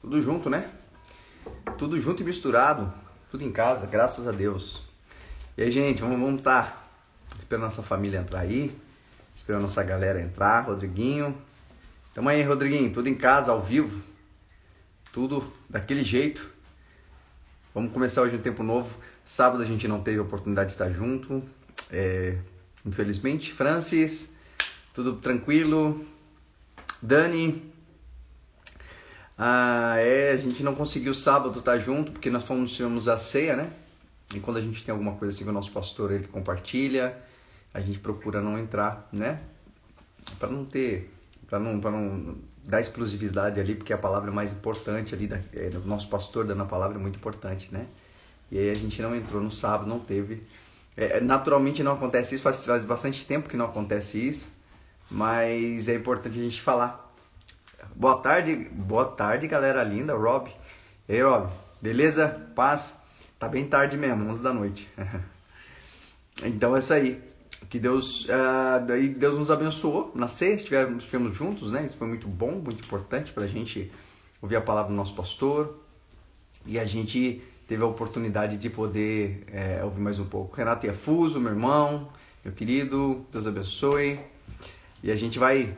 Tudo junto, né? Tudo junto e misturado. Tudo em casa, graças a Deus. E aí, gente, vamos, vamos tá esperando nossa família entrar aí. Esperando nossa galera entrar. Rodriguinho. Tamo aí, Rodriguinho. Tudo em casa, ao vivo. Tudo daquele jeito. Vamos começar hoje um tempo novo. Sábado a gente não teve a oportunidade de estar junto. É, infelizmente. Francis, tudo tranquilo. Dani, ah, é, a gente não conseguiu sábado estar junto porque nós fomos tivemos a ceia, né? E quando a gente tem alguma coisa assim com o nosso pastor, ele compartilha, a gente procura não entrar, né? Para não ter, para não, para não dar exclusividade ali, porque a palavra é mais importante ali, da, é, do nosso pastor dando a palavra é muito importante, né? E aí a gente não entrou no sábado, não teve. É, naturalmente não acontece isso, faz, faz bastante tempo que não acontece isso, mas é importante a gente falar Boa tarde, boa tarde, galera linda, Rob. E aí, Rob, beleza? Paz? Tá bem tarde mesmo, 11 da noite. então é isso aí. Que Deus, uh, Deus nos abençoou na ceia, estivemos, estivemos juntos, né? Isso foi muito bom, muito importante para a gente ouvir a palavra do nosso pastor. E a gente teve a oportunidade de poder é, ouvir mais um pouco. Renato Iafuso, meu irmão, meu querido, Deus abençoe. E a gente vai,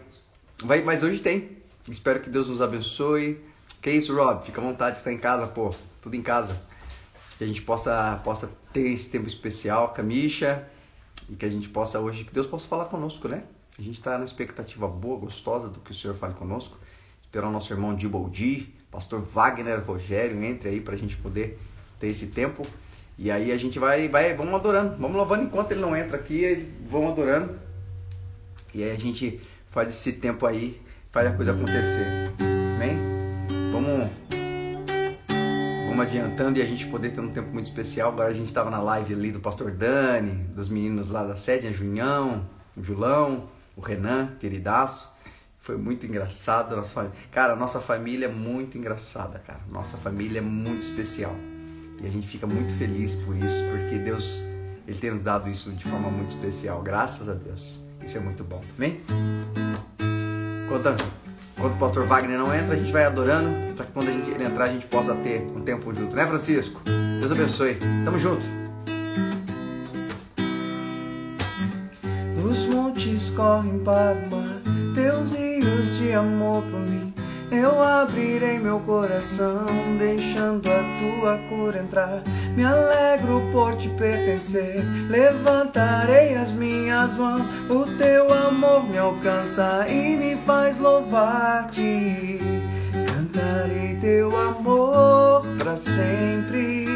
vai mas hoje tem Espero que Deus nos abençoe. Que isso, Rob? Fica à vontade de estar em casa, pô. Tudo em casa. Que a gente possa, possa ter esse tempo especial com a Misha. E que a gente possa hoje, que Deus possa falar conosco, né? A gente está na expectativa boa, gostosa do que o Senhor fale conosco. Esperar o nosso irmão Diboldi, pastor Wagner Rogério, entre aí para a gente poder ter esse tempo. E aí a gente vai, vai, vamos adorando, vamos louvando enquanto ele não entra aqui, vamos adorando. E aí a gente faz esse tempo aí faz a coisa acontecer. Amém? Vamos, vamos adiantando e a gente poder ter um tempo muito especial. Agora a gente estava na live ali do pastor Dani, dos meninos lá da sede, a Junhão, o Julão, o Renan, queridaço. Foi muito engraçado. Nossa família. Cara, nossa família é muito engraçada, cara. Nossa família é muito especial. E a gente fica muito feliz por isso, porque Deus ele tem nos dado isso de forma muito especial. Graças a Deus. Isso é muito bom. Amém? Enquanto, enquanto o pastor Wagner não entra, a gente vai adorando, para que quando gente, ele entrar a gente possa ter um tempo junto, né, Francisco? Deus abençoe. Tamo junto. Os montes correm para o mar, de amor por mim. Eu abrirei meu coração, deixando a tua cura entrar. Me alegro por te pertencer, levantarei as minhas mãos. O teu amor me alcança e me faz louvar-te. Cantarei teu amor para sempre.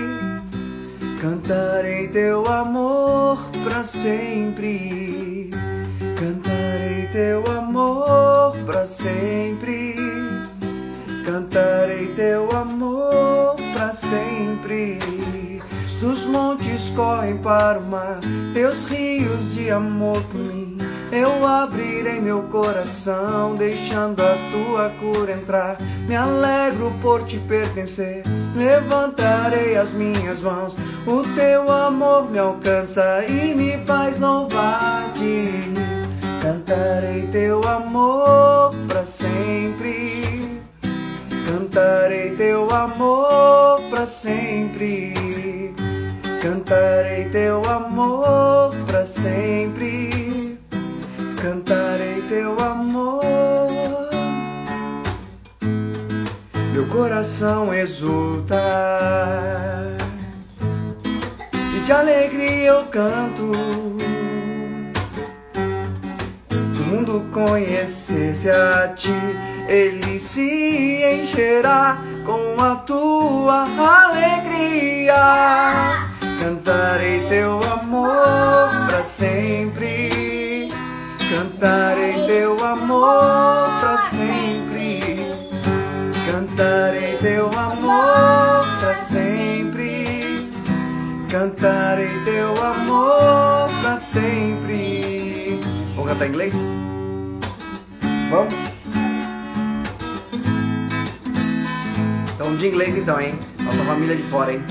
Cantarei teu amor para sempre. Cantarei teu amor para sempre cantarei teu amor para sempre. Dos montes correm para o mar, teus rios de amor por mim. Eu abrirei meu coração, deixando a tua cura entrar. Me alegro por te pertencer, levantarei as minhas mãos. O teu amor me alcança e me faz louvar-te. Cantarei teu amor para sempre. Sempre. Cantarei teu amor para sempre. Cantarei teu amor. Meu coração exulta. E de alegria eu canto. Se o mundo conhecesse a ti ele se encherá com a tua alegria. Cantarei teu amor para sempre. Cantarei teu amor para sempre. Cantarei teu amor para sempre. Cantarei teu amor para sempre. Vamos cantar em inglês? Vamos? Então, de inglês então, hein? Nossa família de fora, hein?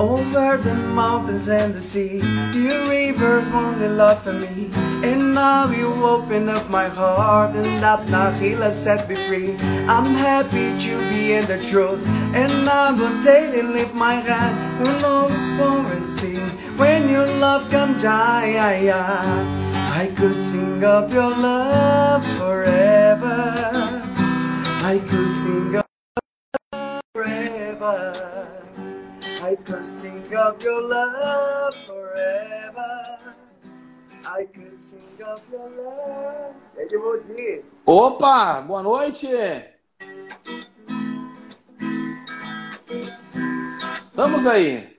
Over the mountains and the sea, you rivers only love for me, and now you open up my heart and that Nahila set me free. I'm happy to be in the truth and I will daily lift my hand and alone and sing. When your love comes, I, I, I, I could sing of your love forever. I could sing forever. I could sing of your love forever. I could sing of your love. É de Mogi. Opa, boa noite. Estamos aí.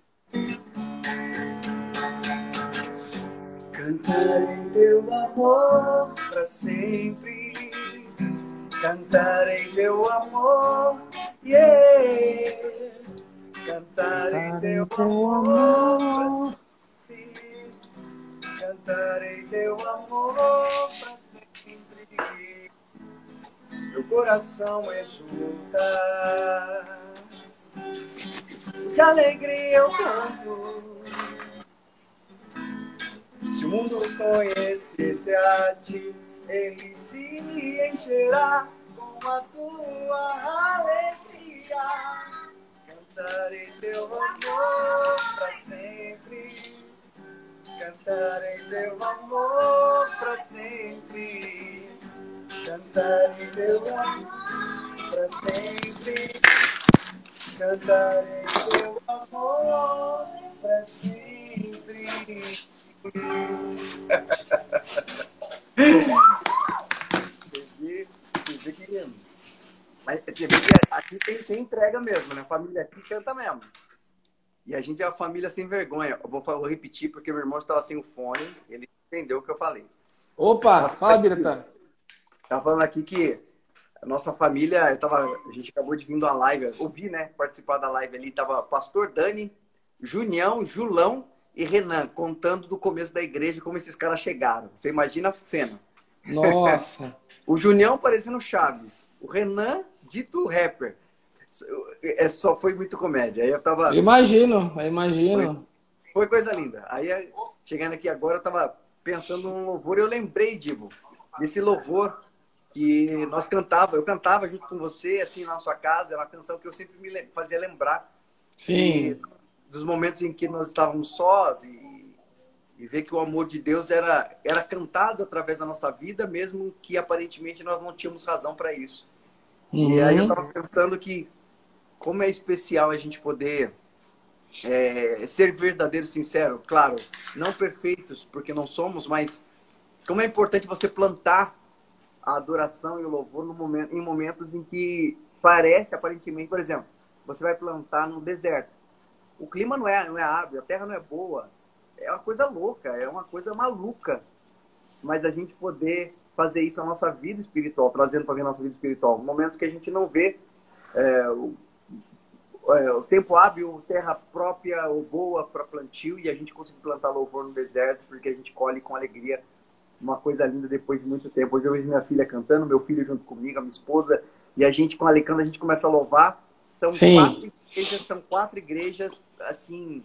Cantarei teu amor pra sempre. Cantarei teu amor, yeah. Cantarei teu amor pra sempre. Cantarei teu amor pra sempre. Meu coração exulta. De alegria eu canto. Se o mundo conhecesse a ti, ele se encherá com a tua alegria. Cantarei teu amor pra sempre. Cantarei teu amor pra sempre. Cantarei teu amor pra sempre. Cantarei teu amor pra sempre. Entendi. Entendi que. Mas aqui tem, tem entrega mesmo, né? A família aqui canta mesmo. E a gente é uma família sem vergonha. Eu vou, vou repetir porque meu irmão estava sem o fone, ele entendeu o que eu falei. Opa, fala, Biratan. Tava falando aqui que a nossa família, eu tava, a gente acabou de vir da live, ouvi, né? Participar da live ali, tava Pastor Dani, Junião, Julão e Renan contando do começo da igreja como esses caras chegaram. Você imagina a cena. Nossa. o Junião parecendo Chaves, o Renan dito rapper. É só foi muito comédia. Aí eu tava imagino, imagino. foi coisa linda. Aí chegando aqui agora eu tava pensando num louvor e eu lembrei, Dibo, desse louvor que nós cantava, eu cantava junto com você assim na sua casa, é uma canção que eu sempre me fazia lembrar Sim. dos momentos em que nós estávamos sós e, e ver que o amor de Deus era, era cantado através da nossa vida, mesmo que aparentemente nós não tínhamos razão para isso. E aí eu Uhum. estava pensando que como é especial a gente poder é, ser verdadeiro, sincero, claro, não perfeitos, porque não somos, mas como é importante você plantar a adoração e o louvor no momento, em momentos em que parece, aparentemente, por exemplo, você vai plantar no deserto. O clima não é, não é hábil, a terra não é boa. É uma coisa louca, é uma coisa maluca. Mas a gente poder fazer isso na nossa vida espiritual, trazendo para a nossa vida espiritual. Momentos que a gente não vê é, o, é, o tempo hábil, terra própria ou boa para plantio e a gente conseguir plantar louvor no deserto porque a gente colhe com alegria uma coisa linda depois de muito tempo. Hoje eu vejo minha filha cantando, meu filho junto comigo, a minha esposa, e a gente com a Alecanda a gente começa a louvar. São Sim. quatro igrejas, são quatro igrejas assim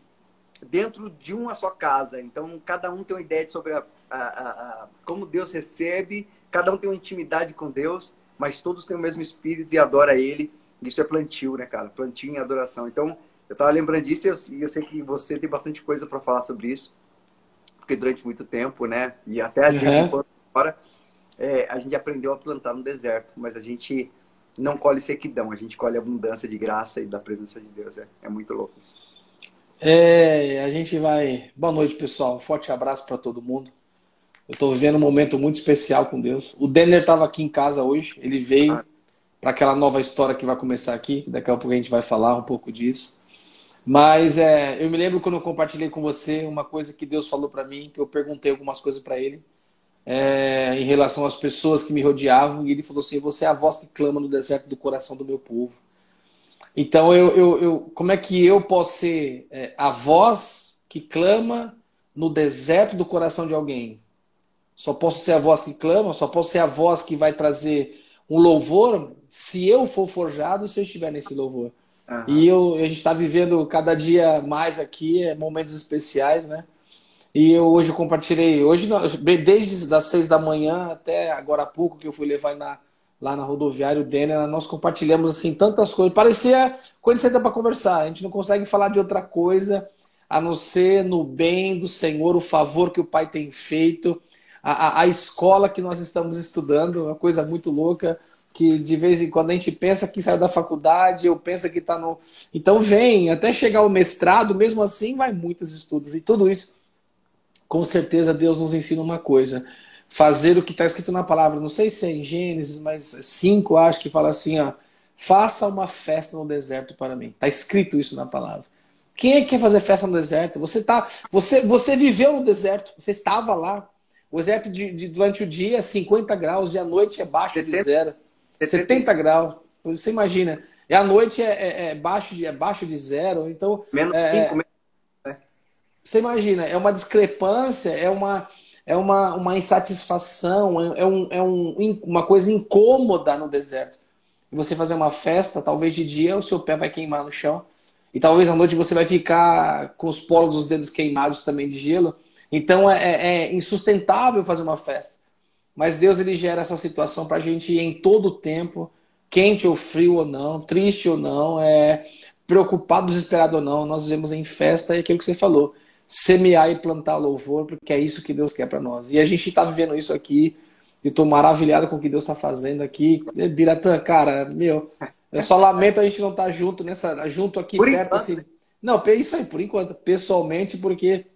dentro de uma só casa. Então cada um tem uma ideia sobre a, a- a- a- como Deus recebe, cada um tem uma intimidade com Deus, mas todos têm o mesmo espírito e adora Ele. Isso é plantio, né, cara? Plantio em adoração. Então eu tava lembrando disso e eu, eu sei que você tem bastante coisa para falar sobre isso porque durante muito tempo, né? E até a gente, enquanto fora, é, a gente aprendeu a plantar no deserto, mas a gente não colhe sequidão, a gente colhe abundância de graça e da presença de Deus. É, é muito louco isso. É, a gente vai. Boa noite, pessoal. Um forte abraço para todo mundo. Eu estou vivendo um momento muito especial com Deus. O Denner estava aqui em casa hoje. Ele veio Ah. para aquela nova história que vai começar aqui. Daqui a pouco a gente vai falar um pouco disso. Mas é, eu me lembro quando eu compartilhei com você uma coisa que Deus falou para mim, que eu perguntei algumas coisas para ele é, em relação às pessoas que me rodeavam, e ele falou assim: Você é a voz que clama no deserto do coração do meu povo. Então, eu, eu, eu- como é que eu posso ser é, a voz que clama no deserto do coração de alguém? Só posso ser a voz que clama, só posso ser a voz que vai trazer um louvor se eu for forjado, se eu estiver nesse louvor. Aham. E eu, a gente está vivendo cada dia mais aqui, é, momentos especiais, né? E eu hoje compartilhei, hoje desde as seis da manhã até agora há pouco que eu fui levar na, lá na rodoviária o Denner, nós compartilhamos assim tantas coisas. Parecia quando você para conversar, a gente não consegue falar de outra coisa a não ser no bem do Senhor, o favor que o Pai tem feito, a, a, escola que nós estamos estudando, uma coisa muito louca que de vez em quando a gente pensa que saiu da faculdade, ou pensa que está no. Então vem, até chegar ao mestrado, mesmo assim vai muitos estudos. E tudo isso com certeza Deus nos ensina uma coisa: fazer o que está escrito na palavra. Não sei se é em Gênesis, mas cinco acho que fala assim: ó, faça uma festa no deserto para mim. Está escrito isso na palavra. Quem é que quer fazer festa no deserto? Você tá, você, você viveu no deserto, você estava lá. O deserto de, de durante o dia é 50 graus e a noite é baixo 70, de zero. 70, 70 graus. Você imagina. E a noite é, é, é, baixo, de, é baixo de zero. Então. Menos é, 5, você imagina, é uma discrepância, é uma, é uma, uma insatisfação, é, é, um, é um, uma coisa incômoda no deserto. E você fazer uma festa, talvez de dia o seu pé vai queimar no chão. E talvez à noite você vai ficar com os polos dos dedos queimados também de gelo. Então é, é, é insustentável fazer uma festa. Mas Deus ele gera essa situação para a gente ir em todo o tempo, quente ou frio ou não, triste ou não, é, preocupado, desesperado ou não, nós vivemos em festa e aquilo que você falou semear e plantar louvor, porque é isso que Deus quer para nós. E a gente está vivendo isso aqui. Eu estou maravilhado com o que Deus está fazendo aqui. Biratã, cara, meu, eu só lamento a gente não estar tá junto nessa, junto aqui por perto enquanto. assim. Não, isso aí, por enquanto, pessoalmente, porque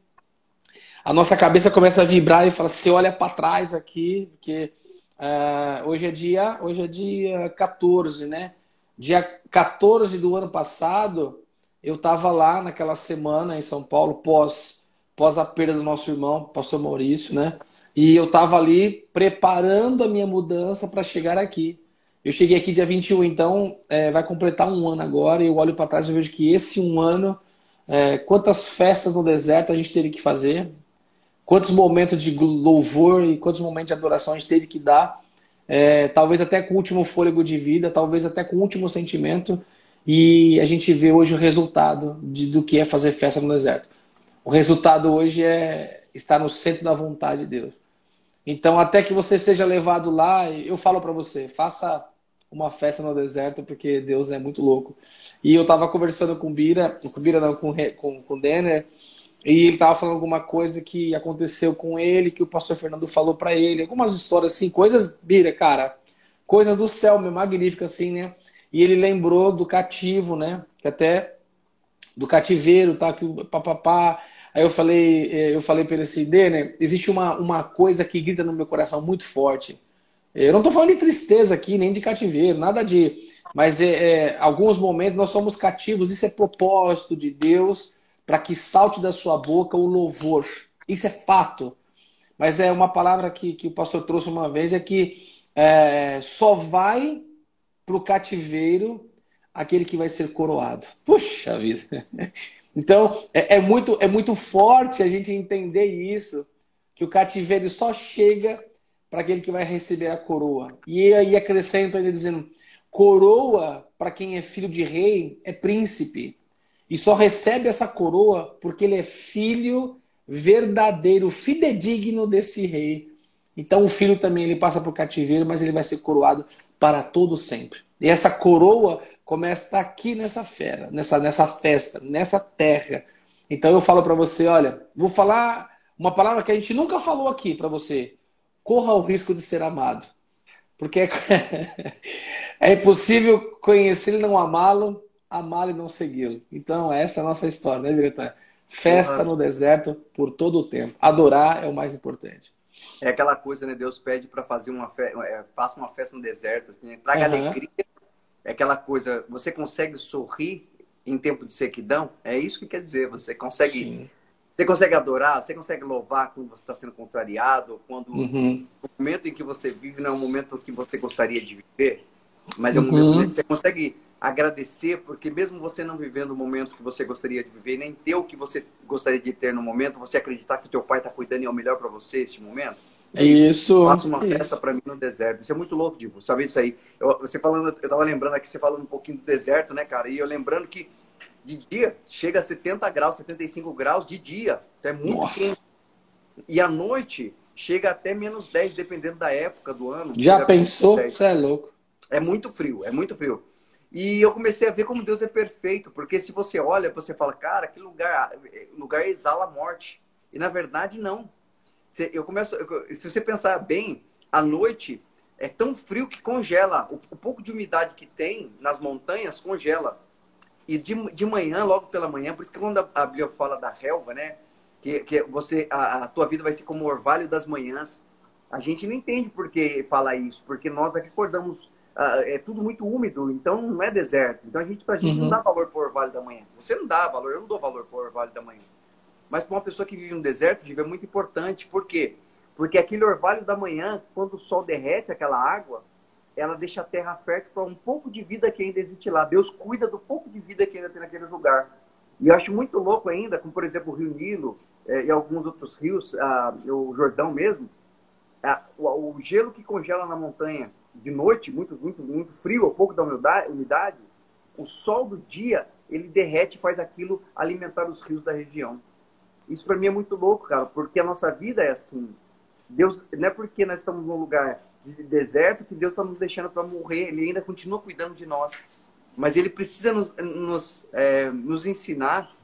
a nossa cabeça começa a vibrar e fala, você olha para trás aqui, porque uh, hoje é dia, hoje é dia 14, né? Dia 14 do ano passado, eu estava lá naquela semana em São Paulo, pós, pós a perda do nosso irmão, pastor Maurício, né? E eu estava ali preparando a minha mudança para chegar aqui. Eu cheguei aqui dia 21, então é, vai completar um ano agora. E eu olho para trás e vejo que esse um ano, é, quantas festas no deserto a gente teve que fazer, quantos momentos de louvor e quantos momentos de adoração a gente teve que dar. É, talvez até com o último fôlego de vida, talvez até com o último sentimento. E a gente vê hoje o resultado de, do que é fazer festa no deserto. O resultado hoje é estar no centro da vontade de Deus. Então, até que você seja levado lá, eu falo para você, faça uma festa no deserto, porque Deus é muito louco. E eu estava conversando com o Bira, com Bira não, com, com, com o Denner, e ele estava falando alguma coisa que aconteceu com ele, que o pastor Fernando falou para ele, algumas histórias assim, coisas, Bira, cara, coisas do céu, magníficas assim, né? E ele lembrou do cativo, né? Que até do cativeiro, tá? Que o papapá. Aí eu falei, eh, eu falei para ele assim, Denner, existe uma, uma coisa que grita no meu coração muito forte. Eu não estou falando de tristeza aqui, nem de cativeiro, nada de. Mas é, é, alguns momentos nós somos cativos, isso é propósito de Deus para que salte da sua boca o louvor. Isso é fato. Mas é uma palavra que, que o pastor trouxe uma vez, é que é, só vai para o cativeiro aquele que vai ser coroado. Puxa vida! Então, é, é, muito, é muito forte a gente entender isso, que o cativeiro só chega para aquele que vai receber a coroa. E aí acrescenta ainda dizendo, coroa, para quem é filho de rei, é príncipe. E só recebe essa coroa porque ele é filho verdadeiro, fidedigno desse rei. Então o filho também ele passa o cativeiro, mas ele vai ser coroado para todo sempre. E essa coroa começa aqui nessa fera, nessa, nessa festa, nessa terra. Então eu falo para você, olha, vou falar uma palavra que a gente nunca falou aqui para você. Corra o risco de ser amado. Porque é, é impossível conhecer e não amá-lo, amá-lo e não segui-lo. Então essa é a nossa história, né, Diretor? Festa no deserto por todo o tempo. Adorar é o mais importante. É aquela coisa, né? Deus pede para fazer uma festa, é, faça uma festa no deserto, assim, né? traga uhum. alegria. É aquela coisa, você consegue sorrir em tempo de sequidão? É isso que quer dizer. Você consegue, Sim. você consegue adorar, você consegue louvar quando você está sendo contrariado, quando uhum. o momento em que você vive não é um momento que você gostaria de viver, mas é um uhum. momento que você consegue agradecer, porque mesmo você não vivendo o momento que você gostaria de viver, nem ter o que você gostaria de ter no momento, você acreditar que o teu pai está cuidando e é o melhor para você neste momento. É isso. Faça uma isso. festa para mim no deserto. Isso é muito louco, Divo. Sabe isso aí? Eu, você falando, eu tava lembrando aqui, você falando um pouquinho do deserto, né, cara? E eu lembrando que de dia chega a 70 graus, 75 graus de dia. Então é muito Nossa. quente. E à noite chega até menos 10, dependendo da época do ano. Já pensou? Você é louco. É muito frio, é muito frio. E eu comecei a ver como Deus é perfeito, porque se você olha, você fala, cara, que lugar, lugar exala a morte. E na verdade, não. Eu começo, se você pensar bem, à noite é tão frio que congela. O, o pouco de umidade que tem nas montanhas congela. E de, de manhã, logo pela manhã, por isso que quando a Bíblia fala da relva, né? Que, que você, a, a tua vida vai ser como o orvalho das manhãs. A gente não entende por que fala isso, porque nós aqui acordamos é tudo muito úmido, então não é deserto. Então a gente, pra gente uhum. não dá valor pro orvalho da manhã. Você não dá valor, eu não dou valor pro orvalho da manhã. Mas para uma pessoa que vive no deserto, vive é muito importante. Por quê? Porque aquele orvalho da manhã, quando o sol derrete aquela água, ela deixa a terra fértil para um pouco de vida que ainda existe lá. Deus cuida do pouco de vida que ainda tem naquele lugar. E eu acho muito louco ainda, como por exemplo o Rio Nilo eh, e alguns outros rios, ah, o Jordão mesmo, ah, o, o gelo que congela na montanha de noite, muito, muito, muito frio, ou pouco da umidade, o sol do dia, ele derrete e faz aquilo alimentar os rios da região. Isso para mim é muito louco, cara, porque a nossa vida é assim. Deus, não é porque nós estamos num lugar de deserto que Deus está nos deixando para morrer, Ele ainda continua cuidando de nós. Mas Ele precisa nos, nos, é, nos ensinar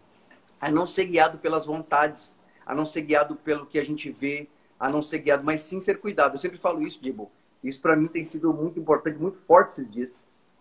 a não ser guiado pelas vontades, a não ser guiado pelo que a gente vê, a não ser guiado, mas sim ser cuidado. Eu sempre falo isso, Dibo. Isso para mim tem sido muito importante, muito forte esses dias.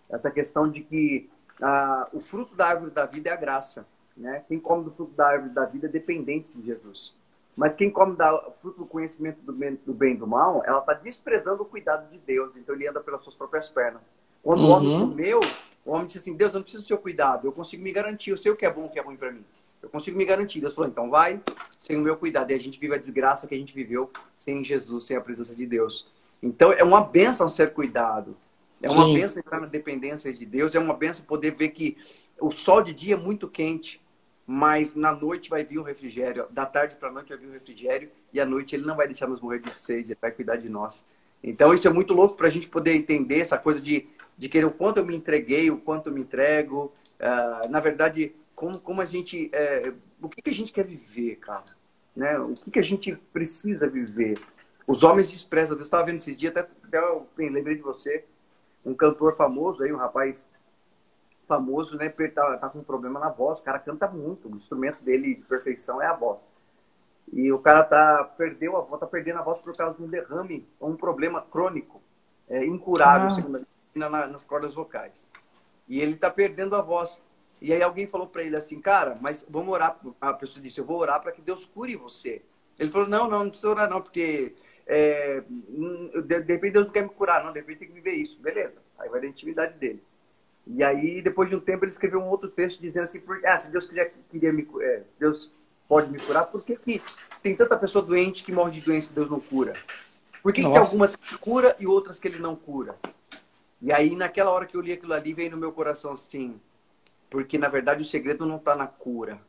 Essa questão de que ah, o fruto da árvore da vida é a graça. Né? Quem come do fruto da árvore da vida é dependente de Jesus. Mas quem come do fruto do conhecimento do bem, do bem e do mal, ela está desprezando o cuidado de Deus. Então ele anda pelas suas próprias pernas. Quando uhum. o homem uhum. comeu, o homem disse assim: Deus, eu não preciso do seu cuidado, eu consigo me garantir, eu sei o que é bom o que é ruim para mim. Eu consigo me garantir. Deus falou: então vai sem o meu cuidado. E a gente vive a desgraça que a gente viveu sem Jesus, sem a presença de Deus. Então é uma benção ser cuidado. É uma Sim. benção estar na dependência de Deus. É uma benção poder ver que o sol de dia é muito quente, mas na noite vai vir um refrigério. Da tarde para a noite vai vir um refrigério e à noite ele não vai deixar nos morrer de sede, ele vai cuidar de nós. Então isso é muito louco para a gente poder entender essa coisa de, de querer o quanto eu me entreguei, o quanto eu me entrego. Uh, na verdade, como, como a gente. É, o que, que a gente quer viver, cara? Né? O que, que a gente precisa viver? Os homens desprezam Deus. Estava vendo esse dia, até, até bem, lembrei de você, um cantor famoso aí, um rapaz famoso, né? Tá, tá com um problema na voz. O cara canta muito. O instrumento dele de perfeição é a voz. E o cara tá perdeu a voz, tá perdendo a voz por causa de um derrame, um problema crônico, é, incurável, ah. segundo a na, nas cordas vocais. E ele tá perdendo a voz. E aí alguém falou para ele assim, cara, mas vamos orar. A pessoa disse, eu vou orar para que Deus cure você. Ele falou, não, não, não precisa orar não, porque é, de repente Deus não quer me curar, não, de repente tem que viver isso. Beleza, aí vai da intimidade dele. E aí, depois de um tempo, ele escreveu um outro texto dizendo assim, ah, se Deus quiser, queria me, é, Deus pode me curar, por que, que tem tanta pessoa doente que morre de doença e Deus não cura? Por que, que tem algumas que cura e outras que ele não cura? E aí, naquela hora que eu li aquilo ali, veio no meu coração assim, porque na verdade o segredo não está na cura.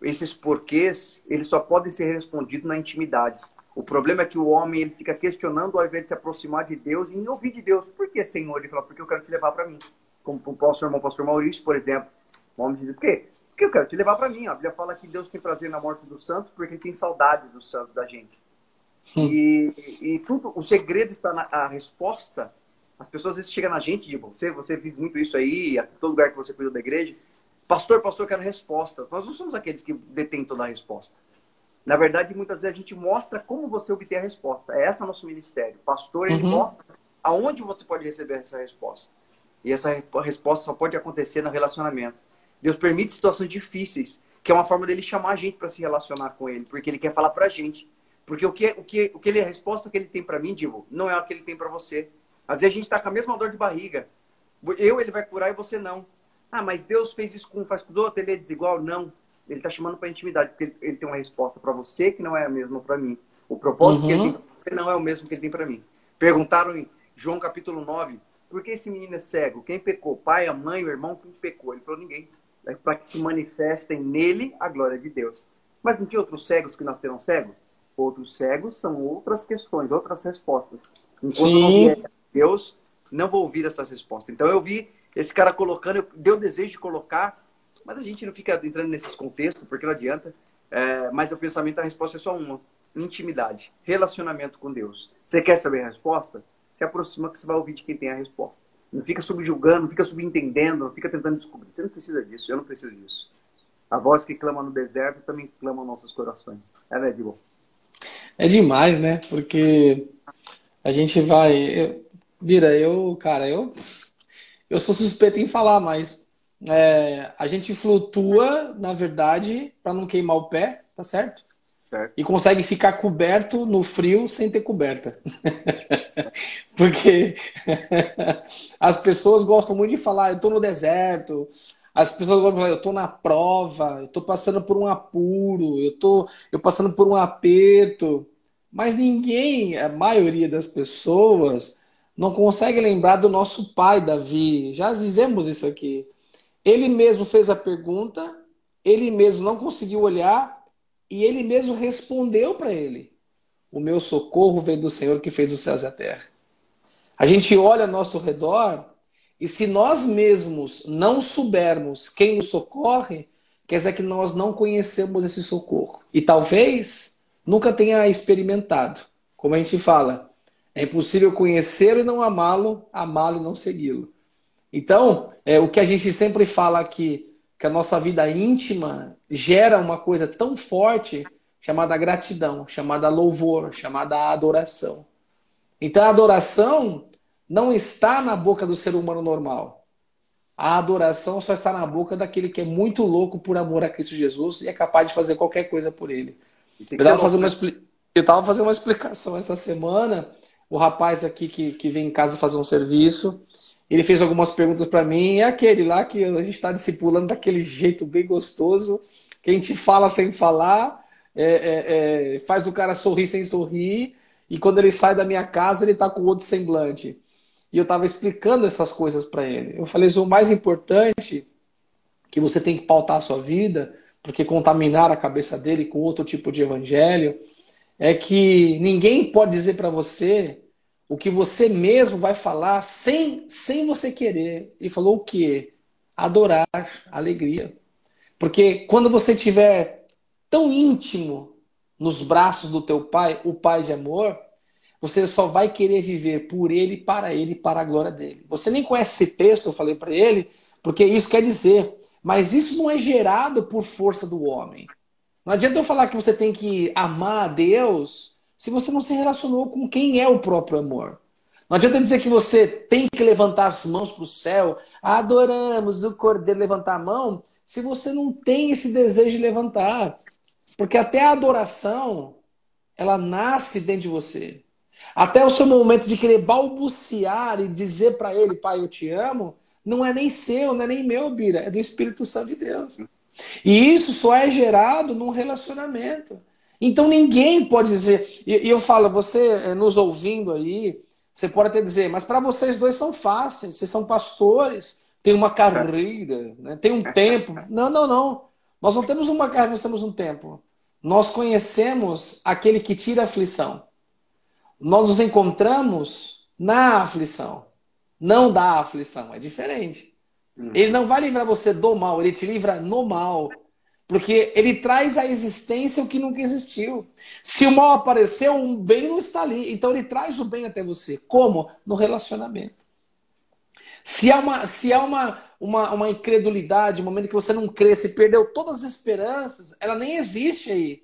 Esses porquês, eles só podem ser respondidos na intimidade. O problema é que o homem ele fica questionando ao invés de se aproximar de Deus e ouvir de Deus. Por que, Senhor? Ele fala, porque eu quero te levar para mim. Como o pastor, irmão pastor Maurício, por exemplo. O homem diz, por quê? Porque eu quero te levar para mim. A Bíblia fala que Deus tem prazer na morte dos santos porque tem saudade dos santos da gente. E, e, tudo, o segredo está na a resposta. As pessoas às vezes chegam na gente, tipo, você, você vive muito isso aí, a todo lugar que você cuida da igreja. Pastor, pastor, eu quero resposta. Nós não somos aqueles que detêm toda a resposta. Na verdade, muitas vezes a gente mostra como você obter a resposta. É esse o nosso ministério. O pastor, ele uhum. mostra aonde você pode receber essa resposta. E essa resposta só pode acontecer no relacionamento. Deus permite situações difíceis, que é uma forma dele chamar a gente para se relacionar com ele, porque ele quer falar para a gente. Porque o que, o que, o que ele, a resposta que ele tem para mim, Divo, não é a que ele tem para você. Às vezes a gente está com a mesma dor de barriga. Eu, ele vai curar e você não. Ah, mas Deus fez isso com, faz com os outros, ele é desigual? Não ele está chamando para intimidade, porque ele, ele, tem uma resposta para você que não é a mesma para mim. O propósito uhum. que ele tem para você não é o mesmo que ele tem para mim. Perguntaram em João capítulo 9, por que esse menino é cego? Quem pecou? Pai, a mãe, o irmão? Quem pecou? Ele falou, ninguém. É para que se manifestem nele a glória de Deus. Mas não tinha outros cegos que nasceram cegos? Outros cegos são outras questões, outras respostas. Enquanto Sim. não vier Deus, não vou ouvir essas respostas. Então eu vi esse cara colocando, deu desejo de colocar mas a gente não fica entrando nesses contextos, porque não adianta. É, mas o pensamento, a resposta é só uma. intimidade, relacionamento com Deus. Você quer saber a resposta? Se aproxima que você vai ouvir de quem tem a resposta. Não fica subjugando, não fica subentendendo, não fica tentando descobrir. Você não precisa disso, eu não preciso disso. A voz que clama no deserto também clama nos nossos corações. É, né, Diego? É demais, né? Porque a gente vai. Eu, eu, cara, eu, eu sou suspeito em falar, mas é, a gente flutua, na verdade, para não queimar o pé, tá certo? certo? E consegue ficar coberto no frio sem ter coberta. Porque as pessoas gostam muito de falar, eu tô no deserto, as pessoas vão falar, eu estou na prova, eu estou passando por um apuro, eu estou eu passando por um aperto. Mas ninguém, a maioria das pessoas, não consegue lembrar do nosso pai Davi. Já dizemos isso aqui. Ele mesmo fez a pergunta, ele mesmo não conseguiu olhar e ele mesmo respondeu para ele: O meu socorro vem do Senhor que fez os céus e a terra. A gente olha ao nosso redor e se nós mesmos não soubermos quem nos socorre, quer dizer que nós não conhecemos esse socorro. E talvez nunca tenha experimentado. Como a gente fala, é impossível conhecer e não amá-lo, amá-lo e não segui-lo. Então, é, o que a gente sempre fala aqui, que a nossa vida íntima gera uma coisa tão forte chamada gratidão, chamada louvor, chamada adoração. Então, a adoração não está na boca do ser humano normal. A adoração só está na boca daquele que é muito louco por amor a Cristo Jesus e é capaz de fazer qualquer coisa por ele. Eu estava fazendo, tava fazendo uma explicação essa semana. O rapaz aqui que, que vem em casa fazer um serviço, ele fez algumas perguntas para mim. É aquele lá que a gente está discipulando daquele jeito bem gostoso, que a gente fala sem falar, é, é, é, faz o cara sorrir sem sorrir, e quando ele sai da minha casa, ele está com outro semblante. E eu estava explicando essas coisas para ele. Eu falei: o mais importante que você tem que pautar a sua vida, porque contaminar a cabeça dele com outro tipo de evangelho, é que ninguém pode dizer para você o que você mesmo vai falar sem, sem você querer. Ele falou o quê? Adorar, alegria. Porque quando você estiver tão íntimo nos braços do teu pai, o pai de amor, você só vai querer viver por ele, para ele, para a glória dele. Você nem conhece esse texto, eu falei para ele, porque isso quer dizer. Mas isso não é gerado por força do homem. Não adianta eu falar que você tem que amar a Deus se você não se relacionou com quem é o próprio amor. Não adianta dizer que você tem que levantar as mãos para o céu, adoramos o cordeiro levantar a mão, se você não tem esse desejo de levantar. Porque até a adoração, ela nasce dentro de você. Até o seu momento de querer balbuciar e dizer para ele, pai, eu te amo, não é nem seu, não é nem meu, Bira, é do Espírito Santo de Deus. E isso só é gerado num relacionamento. Então ninguém pode dizer, e eu falo, você eh, nos ouvindo aí, você pode até dizer, mas para vocês dois são fáceis, vocês são pastores, tem uma carreira, né? tem um tempo. Não, não, não. Nós não temos uma carreira, nós temos um tempo. Nós conhecemos aquele que tira a aflição nós nos encontramos na aflição, não da aflição, é diferente. Uhum. Ele não vai livrar você do mal, ele te livra no mal. Porque ele traz à existência o que nunca existiu. Se o mal apareceu, um bem não está ali. Então ele traz o bem até você. Como? No relacionamento. Se há uma, se há uma, uma, uma incredulidade, um momento que você não você perdeu todas as esperanças, ela nem existe aí.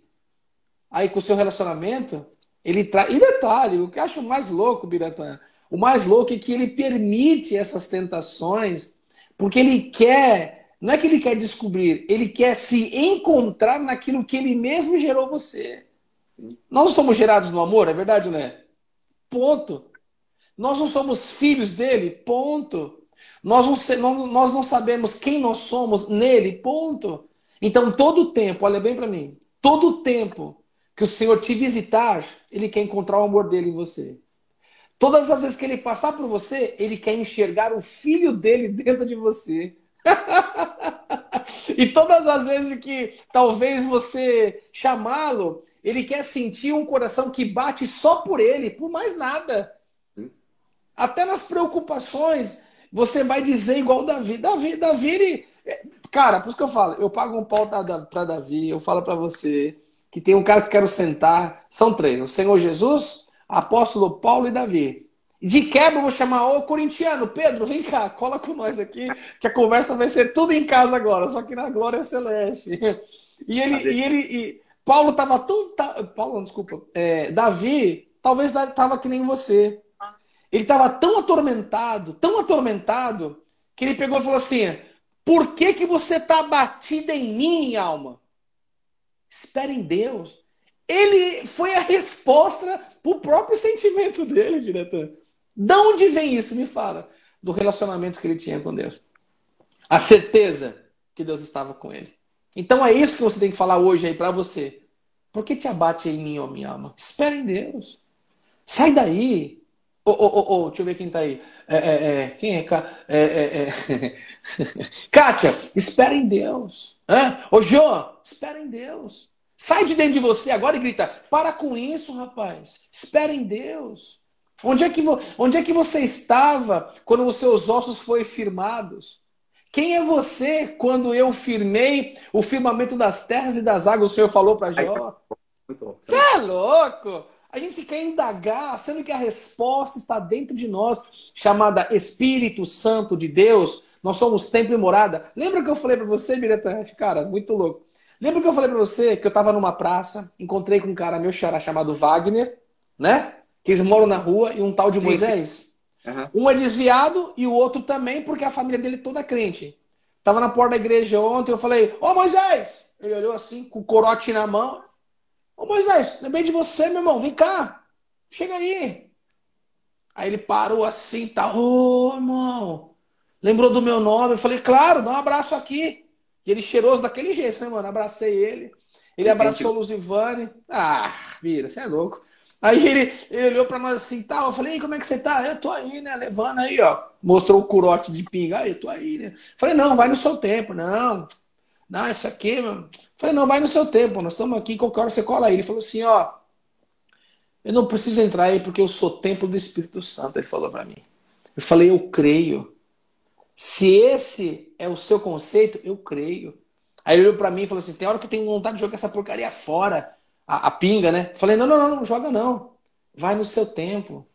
Aí com o seu relacionamento, ele tra... E detalhe, o que eu acho mais louco, Biratã, o mais louco é que ele permite essas tentações, porque ele quer, não é que ele quer descobrir, ele quer se encontrar naquilo que ele mesmo gerou você. Nós não somos gerados no amor, é verdade, né? Ponto. Nós não somos filhos dele, ponto. Nós não, nós não sabemos quem nós somos nele, ponto. Então, todo o tempo, olha bem para mim, todo o tempo que o Senhor te visitar, Ele quer encontrar o amor dele em você. Todas as vezes que Ele passar por você, Ele quer enxergar o filho dele dentro de você. e todas as vezes que talvez você chamá-lo, Ele quer sentir um coração que bate só por Ele, por mais nada. Até nas preocupações, você vai dizer igual Davi. Davi, Davi, ele... Cara, por isso que eu falo, eu pago um pau para Davi, eu falo para você, que tem um cara que quero sentar. São três: o Senhor Jesus, apóstolo Paulo e Davi. De quebra, eu vou chamar o corintiano, Pedro, vem cá, cola com nós aqui, que a conversa vai ser tudo em casa agora, só que na glória celeste. E ele, e ele, e Paulo estava tão. Tá, Paulo, não, desculpa. É, Davi, talvez estava que nem você. Ele estava tão atormentado, tão atormentado, que ele pegou e falou assim: Por que, que você está batida em mim, alma? Espera em Deus. Ele foi a resposta para o próprio sentimento dele, diretor. De onde vem isso? Me fala. Do relacionamento que ele tinha com Deus. A certeza que Deus estava com ele. Então é isso que você tem que falar hoje aí para você. Por que te abate em mim, ó minha alma? Espera em Deus. Sai daí. Ô, ô, ô, deixa eu ver quem tá aí. É, é, é, quem é? é, é, é. Kátia, espera em Deus. É? Ô, Jô, espera em Deus. Sai de dentro de você agora e grita: para com isso, rapaz. Espera em Deus. Onde é que, onde é que você estava quando os seus ossos foram firmados? Quem é você quando eu firmei o firmamento das terras e das águas? O Senhor falou para Jó. Você é louco? A gente quer indagar, sendo que a resposta está dentro de nós, chamada Espírito Santo de Deus. Nós somos templo e morada. Lembra que eu falei para você, Biretante? Cara, muito louco. Lembra que eu falei para você que eu estava numa praça, encontrei com um cara meu xará chamado Wagner, né? Que eles moram na rua, e um tal de Moisés. Uhum. Um é desviado e o outro também, porque a família dele toda é crente. Tava na porta da igreja ontem, eu falei, ô Moisés! Ele olhou assim, com o corote na mão. Ô Moisés, lembrei de você, meu irmão, vem cá. Chega aí. Aí ele parou assim, tá, ô irmão. Lembrou do meu nome? Eu falei, claro, dá um abraço aqui. E ele cheiroso daquele jeito, né, mano? Abracei ele. Ele abraçou o Luzivane. Ah, vira, você é louco. Aí ele, ele olhou para nós assim, tal. Eu falei, como é que você tá? Eu tô aí, né? Levando aí, ó. Mostrou o curote de pinga. Aí, eu tô aí, né? Falei, não, vai no seu tempo. Não, não, isso aqui, meu. Falei, não, vai no seu tempo. Nós estamos aqui, qualquer hora você cola aí. Ele falou assim, ó. Eu não preciso entrar aí porque eu sou templo do Espírito Santo. Ele falou para mim. Eu falei, eu creio. Se esse é o seu conceito, eu creio. Aí ele olhou para mim e falou assim: tem hora que eu tenho vontade de jogar essa porcaria fora a, a pinga, né? Falei, não, não, não, não joga não. Vai no seu tempo.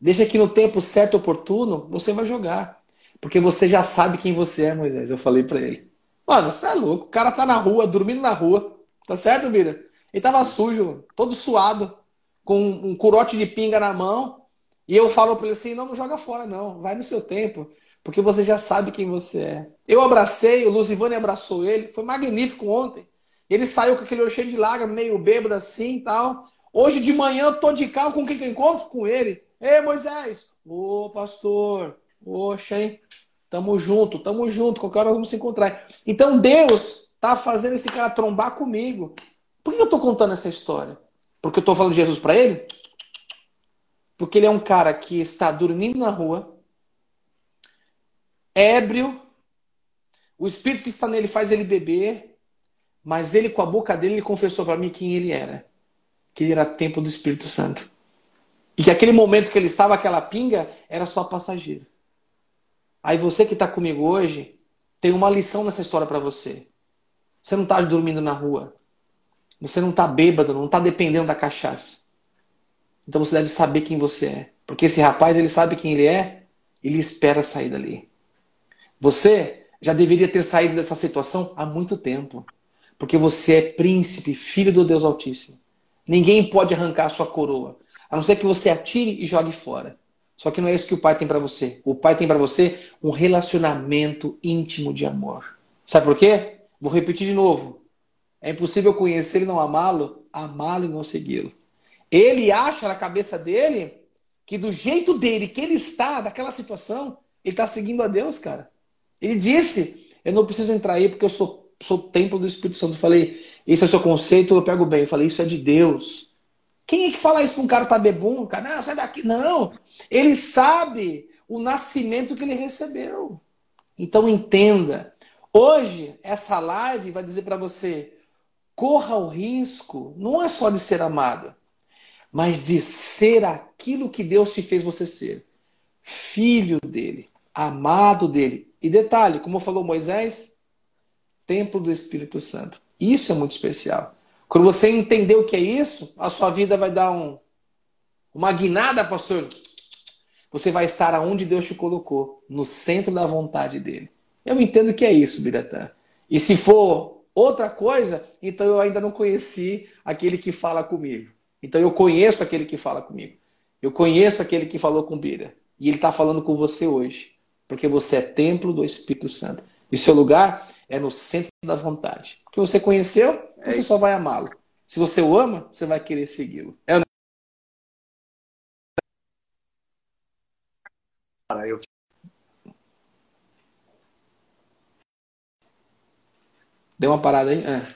Deixa que no tempo certo, oportuno, você vai jogar. Porque você já sabe quem você é, Moisés. Eu falei para ele. Mano, você é louco. O cara tá na rua, dormindo na rua. Tá certo, Bira? Ele tava sujo, todo suado, com um curote de pinga na mão. E eu falo para ele assim: não, não joga fora, não. Vai no seu tempo. Porque você já sabe quem você é. Eu abracei, o Luzivane abraçou ele. Foi magnífico ontem. Ele saiu com aquele olho cheio de lágrimas, meio bêbado assim e tal. Hoje de manhã eu tô de carro com quem que eu encontro? Com ele. Ei, Moisés! Ô, pastor! Oxa, hein? Tamo junto, tamo junto. Qualquer hora vamos se encontrar. Então Deus tá fazendo esse cara trombar comigo. Por que eu tô contando essa história? Porque eu tô falando de Jesus para ele? Porque ele é um cara que está dormindo na rua, ébrio, o espírito que está nele faz ele beber, mas ele, com a boca dele, ele confessou para mim quem ele era. Que ele era templo do Espírito Santo. E que aquele momento que ele estava, aquela pinga, era só passageiro. Aí você que está comigo hoje, tem uma lição nessa história para você. Você não está dormindo na rua. Você não está bêbado, não está dependendo da cachaça. Então você deve saber quem você é. Porque esse rapaz, ele sabe quem ele é, ele espera sair dali. Você já deveria ter saído dessa situação há muito tempo. Porque você é príncipe, filho do Deus Altíssimo. Ninguém pode arrancar a sua coroa, a não ser que você atire e jogue fora. Só que não é isso que o pai tem para você. O pai tem para você um relacionamento íntimo de amor. Sabe por quê? Vou repetir de novo. É impossível conhecer e não amá-lo, amá-lo e não segui-lo. Ele acha na cabeça dele que do jeito dele, que ele está, daquela situação, ele está seguindo a Deus, cara. Ele disse: Eu não preciso entrar aí porque eu sou sou templo do Espírito Santo. Eu falei, esse é o seu conceito, eu pego bem. Eu falei, isso é de Deus. Quem é que fala isso para um cara tá bebum? Cara, não, sai daqui. Não. Ele sabe o nascimento que ele recebeu. Então entenda. Hoje, essa live vai dizer para você: corra o risco, não é só de ser amado, mas de ser aquilo que Deus te fez você ser. Filho dele, amado dele. E detalhe, como falou Moisés, templo do Espírito Santo. Isso é muito especial. Quando você entender o que é isso, a sua vida vai dar um, uma guinada, pastor. Você vai estar aonde Deus te colocou, no centro da vontade dele. Eu entendo que é isso, Biratã. E se for outra coisa, então eu ainda não conheci aquele que fala comigo. Então eu conheço aquele que fala comigo. Eu conheço aquele que falou com Bira. E ele está falando com você hoje. Porque você é templo do Espírito Santo. E seu lugar é no centro da vontade. Porque você conheceu, é você só vai amá-lo. Se você o ama, você vai querer segui-lo. É Cara, eu Deu uma parada aí? É.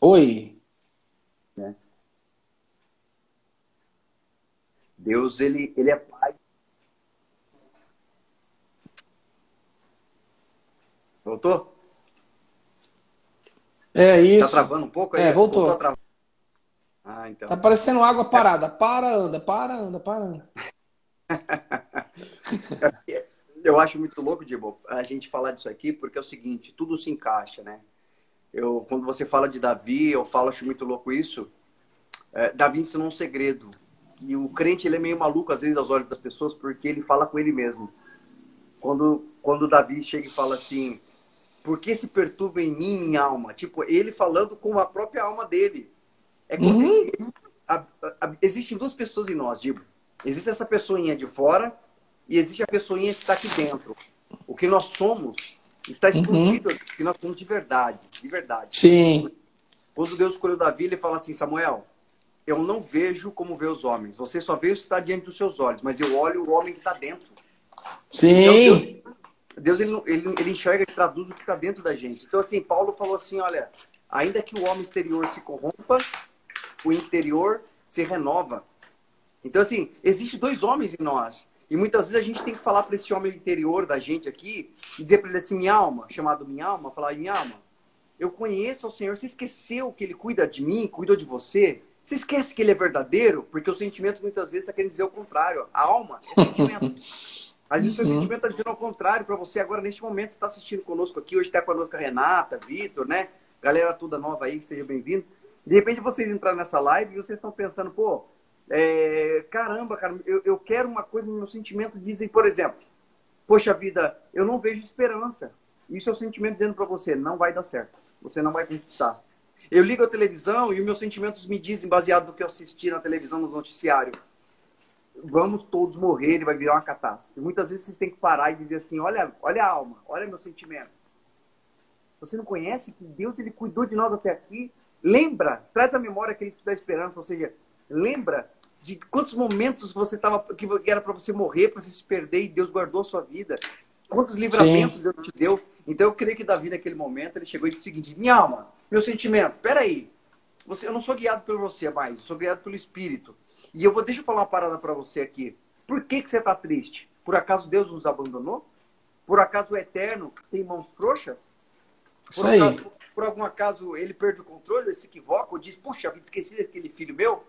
Oi. É. Deus, ele, ele é pai. Voltou? É isso. Tá travando um pouco aí? É, voltou. voltou ah, então. Tá parecendo água parada. Para, anda, para, anda, para, anda. eu acho muito louco, Dibo, a gente falar disso aqui, porque é o seguinte, tudo se encaixa, né? Eu, quando você fala de Davi, eu falo, acho muito louco isso. É, Davi ensinou um segredo. E o crente, ele é meio maluco, às vezes, aos olhos das pessoas, porque ele fala com ele mesmo. Quando, quando Davi chega e fala assim, por que se perturba em mim, minha alma? Tipo, ele falando com a própria alma dele. É uhum. ele, a, a, existem duas pessoas em nós, Dibo. Existe essa pessoinha de fora e existe a pessoinha que está aqui dentro. O que nós somos está uhum. escondido, uhum. que nós somos de verdade, de verdade. Sim. Quando Deus escolheu Davi, ele fala assim, Samuel, eu não vejo como vê os homens. Você só vê o que está diante dos seus olhos, mas eu olho o homem que está dentro. Sim. Então, Deus, Deus ele, ele, ele enxerga e traduz o que está dentro da gente. Então, assim, Paulo falou assim, olha, ainda que o homem exterior se corrompa, o interior se renova. Então, assim, existe dois homens em nós. E muitas vezes a gente tem que falar para esse homem interior da gente aqui e dizer para ele assim, minha alma, chamado minha alma, falar, minha alma, eu conheço o Senhor, você esqueceu que ele cuida de mim, cuidou de você? Você esquece que ele é verdadeiro? Porque o sentimento muitas vezes está querendo dizer o contrário. A alma é sentimento. Às vezes o seu uhum. sentimento está dizendo ao contrário para você agora, neste momento, você está assistindo conosco aqui. Hoje está conosco a Renata, Vitor, né? Galera toda nova aí, seja bem-vindo. De repente vocês entraram nessa live e vocês estão pensando, pô, é, caramba, cara, eu, eu quero uma coisa, meu sentimento dizem, por exemplo, poxa vida, eu não vejo esperança. Isso é o sentimento dizendo para você, não vai dar certo, você não vai conquistar. Eu ligo a televisão e os meus sentimentos me dizem, baseado no que eu assisti na televisão, no noticiário, vamos todos morrer e vai virar uma catástrofe. Muitas vezes vocês têm que parar e dizer assim, olha, olha a alma, olha meu sentimento. Você não conhece que Deus ele cuidou de nós até aqui? Lembra, traz a memória que ele te dá esperança, ou seja, lembra de quantos momentos você tava que era para você morrer, para você se perder e Deus guardou a sua vida. Quantos livramentos Sim. Deus te deu. Então eu creio que Davi naquele momento ele chegou e disse o seguinte: "Minha alma, meu sentimento, peraí. Você, eu não sou guiado por você mais, eu sou guiado pelo Espírito. E eu vou deixa eu falar uma parada para você aqui. Por que que você está triste? Por acaso Deus nos abandonou? Por acaso o Eterno tem mãos frouxas? Por, acaso, por algum acaso ele perde o controle, ele se equivoca, ou diz, puxa, esqueci daquele filho meu?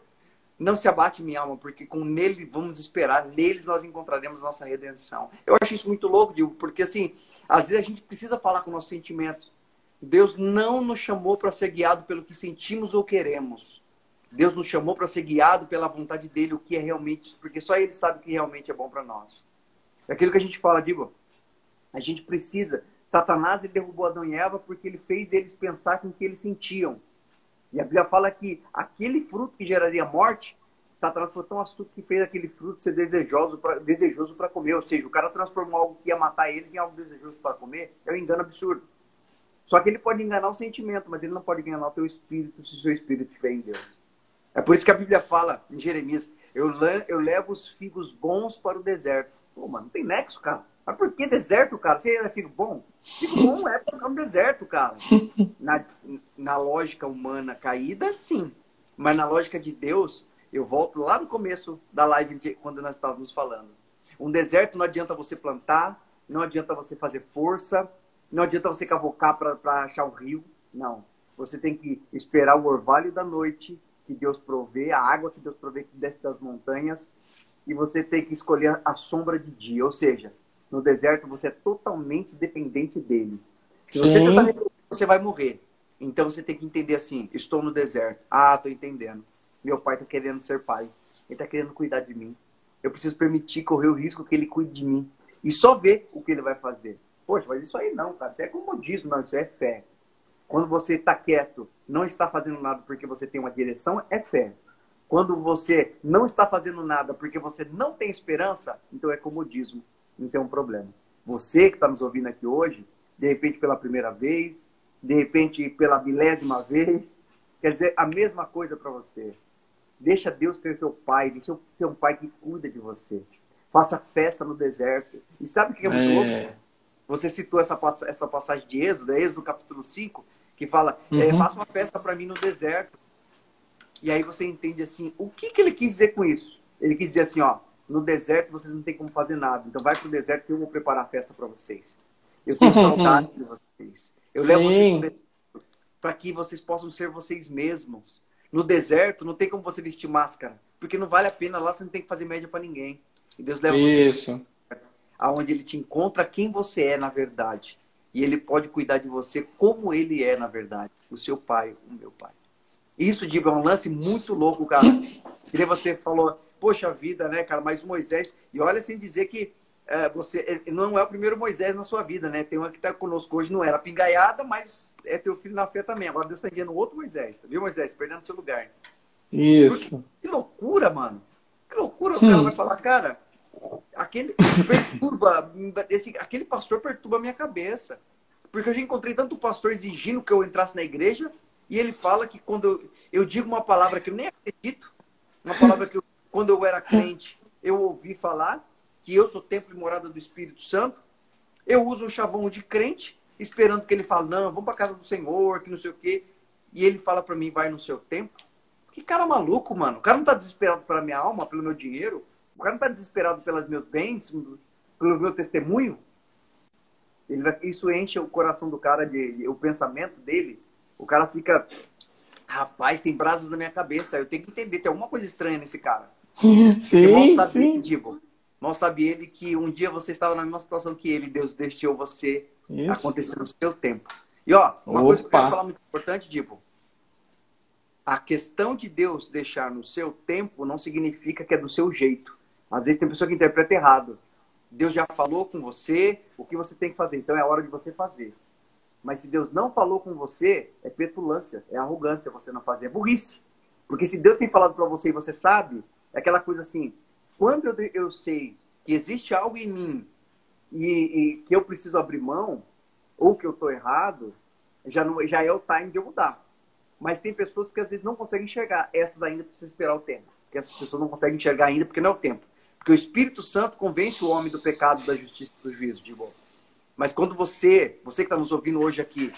Não se abate minha alma, porque com nele vamos esperar, neles nós encontraremos nossa redenção. Eu acho isso muito louco, Diego, porque assim, às vezes a gente precisa falar com nossos sentimentos. Deus não nos chamou para ser guiado pelo que sentimos ou queremos. Deus nos chamou para ser guiado pela vontade dele, o que é realmente, porque só ele sabe o que realmente é bom para nós. É aquilo que a gente fala, Digo, a gente precisa. Satanás ele derrubou Adão e Eva porque ele fez eles pensar com o que eles sentiam. E a Bíblia fala que aquele fruto que geraria morte, Satanás foi tão astuto que fez aquele fruto ser desejoso para desejoso comer. Ou seja, o cara transformou algo que ia matar eles em algo desejoso para comer. É um engano absurdo. Só que ele pode enganar o sentimento, mas ele não pode enganar o teu espírito se o seu espírito estiver em Deus. É por isso que a Bíblia fala em Jeremias: eu, eu levo os figos bons para o deserto. Pô, mano, não tem nexo, cara. Mas por que deserto, cara? Você é figo bom? Figo bom é para um deserto, cara. Na, na lógica humana caída, sim. Mas na lógica de Deus, eu volto lá no começo da live, de, quando nós estávamos falando. Um deserto não adianta você plantar, não adianta você fazer força, não adianta você cavocar para achar o rio. Não. Você tem que esperar o orvalho da noite que Deus provê, a água que Deus provê que desce das montanhas, e você tem que escolher a sombra de dia. Ou seja, no deserto, você é totalmente dependente dele. Se você tentar você vai morrer. Então você tem que entender assim: estou no deserto. Ah, estou entendendo. Meu pai está querendo ser pai. Ele está querendo cuidar de mim. Eu preciso permitir correr o risco que ele cuide de mim. E só ver o que ele vai fazer. Poxa, mas isso aí não, cara. Isso é comodismo, não. Isso é fé. Quando você está quieto, não está fazendo nada porque você tem uma direção, é fé. Quando você não está fazendo nada porque você não tem esperança, então é comodismo. Não tem um problema. Você que está nos ouvindo aqui hoje, de repente pela primeira vez, de repente pela milésima vez, quer dizer a mesma coisa para você. Deixa Deus ter seu pai, deixa ser um pai que cuida de você. Faça festa no deserto. E sabe o que é muito é. louco? Você citou essa, essa passagem de Êxodo, Êxodo capítulo 5, que fala: é, uhum. é, faça uma festa para mim no deserto. E aí você entende assim, o que, que ele quis dizer com isso? Ele quis dizer assim, ó, no deserto vocês não tem como fazer nada. Então vai pro deserto que eu vou preparar a festa para vocês. Eu tenho saudade de vocês. Eu Sim. levo vocês para que vocês possam ser vocês mesmos. No deserto não tem como você vestir máscara, porque não vale a pena lá, você não tem que fazer média para ninguém. E Deus leva Isso. você aonde ele te encontra quem você é na verdade. E ele pode cuidar de você como ele é na verdade, o seu pai, o meu pai. Isso, Diego, é um lance muito louco, cara. Que você falou, poxa vida, né, cara, mas Moisés. E olha sem dizer que é, você não é o primeiro Moisés na sua vida, né? Tem uma que está conosco hoje, não era pingaiada, mas é teu filho na fé também. Agora Deus está enviando outro Moisés, tá viu, Moisés? Perdendo seu lugar. Isso. Porque, que loucura, mano. Que loucura. O cara vai falar, cara, aquele perturba, esse, aquele pastor perturba a minha cabeça. Porque eu já encontrei tanto pastor exigindo que eu entrasse na igreja, e ele fala que quando eu, eu digo uma palavra que eu nem acredito, uma palavra que eu, quando eu era crente, eu ouvi falar, que eu sou templo e morada do Espírito Santo, eu uso um chavão de crente, esperando que ele fale, não, vamos para casa do Senhor, que não sei o quê. E ele fala para mim, vai no seu tempo. Que cara maluco, mano. O cara não tá desesperado pela minha alma, pelo meu dinheiro. O cara não tá desesperado pelos meus bens, pelo meu testemunho. Vai, isso enche o coração do cara, de, o pensamento dele. O cara fica, rapaz, tem brasas na minha cabeça. Eu tenho que entender, tem alguma coisa estranha nesse cara. Sim, mal sabe, sim. Digo, mal sabe ele que um dia você estava na mesma situação que ele. Deus deixou você isso. acontecer no seu tempo. E ó, uma Opa. coisa que eu quero falar muito importante, Dibo. A questão de Deus deixar no seu tempo não significa que é do seu jeito. Às vezes tem pessoa que interpreta errado. Deus já falou com você o que você tem que fazer, então é hora de você fazer. Mas se Deus não falou com você, é petulância, é arrogância você não fazer, é burrice. Porque se Deus tem falado para você e você sabe, é aquela coisa assim, quando eu, eu sei que existe algo em mim e, e que eu preciso abrir mão, ou que eu estou errado, já, não, já é o time de eu mudar. Mas tem pessoas que às vezes não conseguem enxergar. Essas ainda precisam esperar o tempo. Porque essas pessoas não conseguem enxergar ainda porque não é o tempo. Porque o Espírito Santo convence o homem do pecado, da justiça e do juízo, digo. Mas quando você, você que está nos ouvindo hoje aqui,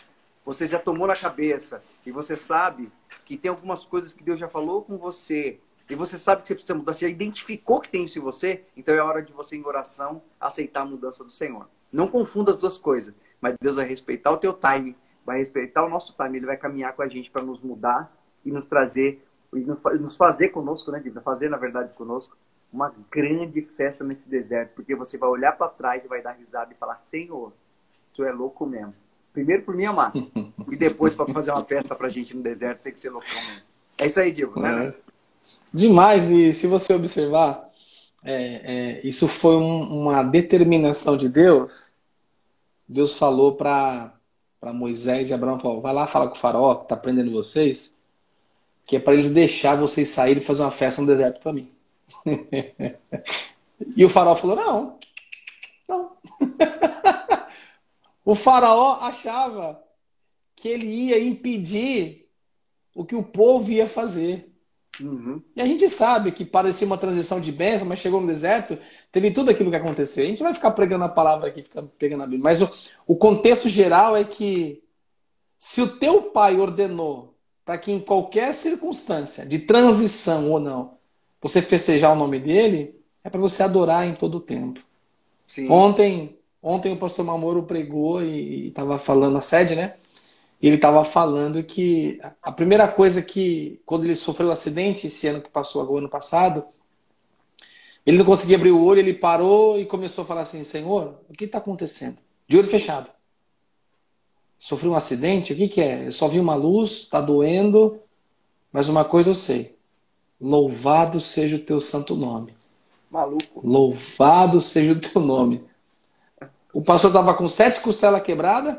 você já tomou na cabeça e você sabe que tem algumas coisas que Deus já falou com você e você sabe que você precisa mudar, você já identificou que tem isso em você, então é hora de você, em oração, aceitar a mudança do Senhor. Não confunda as duas coisas, mas Deus vai respeitar o teu time, vai respeitar o nosso time, Ele vai caminhar com a gente para nos mudar e nos trazer, e nos fazer conosco, né, Fazer, na verdade, conosco, uma grande festa nesse deserto, porque você vai olhar para trás e vai dar risada e falar: Senhor, isso é louco mesmo. Primeiro por mim amar, e depois para fazer uma festa para a gente no deserto tem que ser loucão mesmo. É isso aí, Diego, né? É. Demais, e se você observar, é, é, isso foi um, uma determinação de Deus. Deus falou para Moisés e Abraão: falou, vai lá falar com o faraó que está prendendo vocês, que é para eles deixar vocês saírem e fazer uma festa no deserto para mim. e o faraó falou: não, não. o faraó achava que ele ia impedir o que o povo ia fazer. Uhum. E a gente sabe que parecia uma transição de bênção, mas chegou no deserto, teve tudo aquilo que aconteceu. A gente vai ficar pregando a palavra aqui, ficar pegando a Bíblia. Mas o, o contexto geral é que se o teu pai ordenou para que em qualquer circunstância, de transição ou não, você festejar o nome dele, é para você adorar em todo o tempo. Sim. Ontem, ontem o pastor Mamoro pregou e estava falando a sede, né? E ele estava falando que a primeira coisa que, quando ele sofreu o um acidente, esse ano que passou, o ano passado, ele não conseguia abrir o olho, ele parou e começou a falar assim: Senhor, o que está acontecendo? De olho fechado. Sofri um acidente? O que, que é? Eu só vi uma luz, está doendo, mas uma coisa eu sei. Louvado seja o teu santo nome. Maluco. Louvado seja o teu nome. O pastor estava com sete costelas quebradas,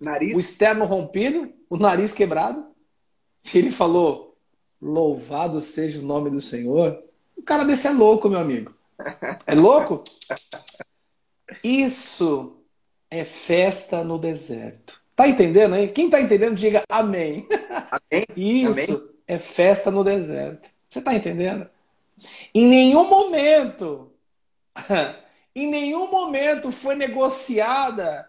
nariz. o externo rompido, o nariz quebrado. E ele falou: Louvado seja o nome do Senhor. O cara desse é louco, meu amigo. É louco? Isso é festa no deserto. Tá entendendo aí? Quem tá entendendo, diga amém. Amém? Isso amém? é festa no deserto. Você tá entendendo? Em nenhum momento, em nenhum momento foi negociada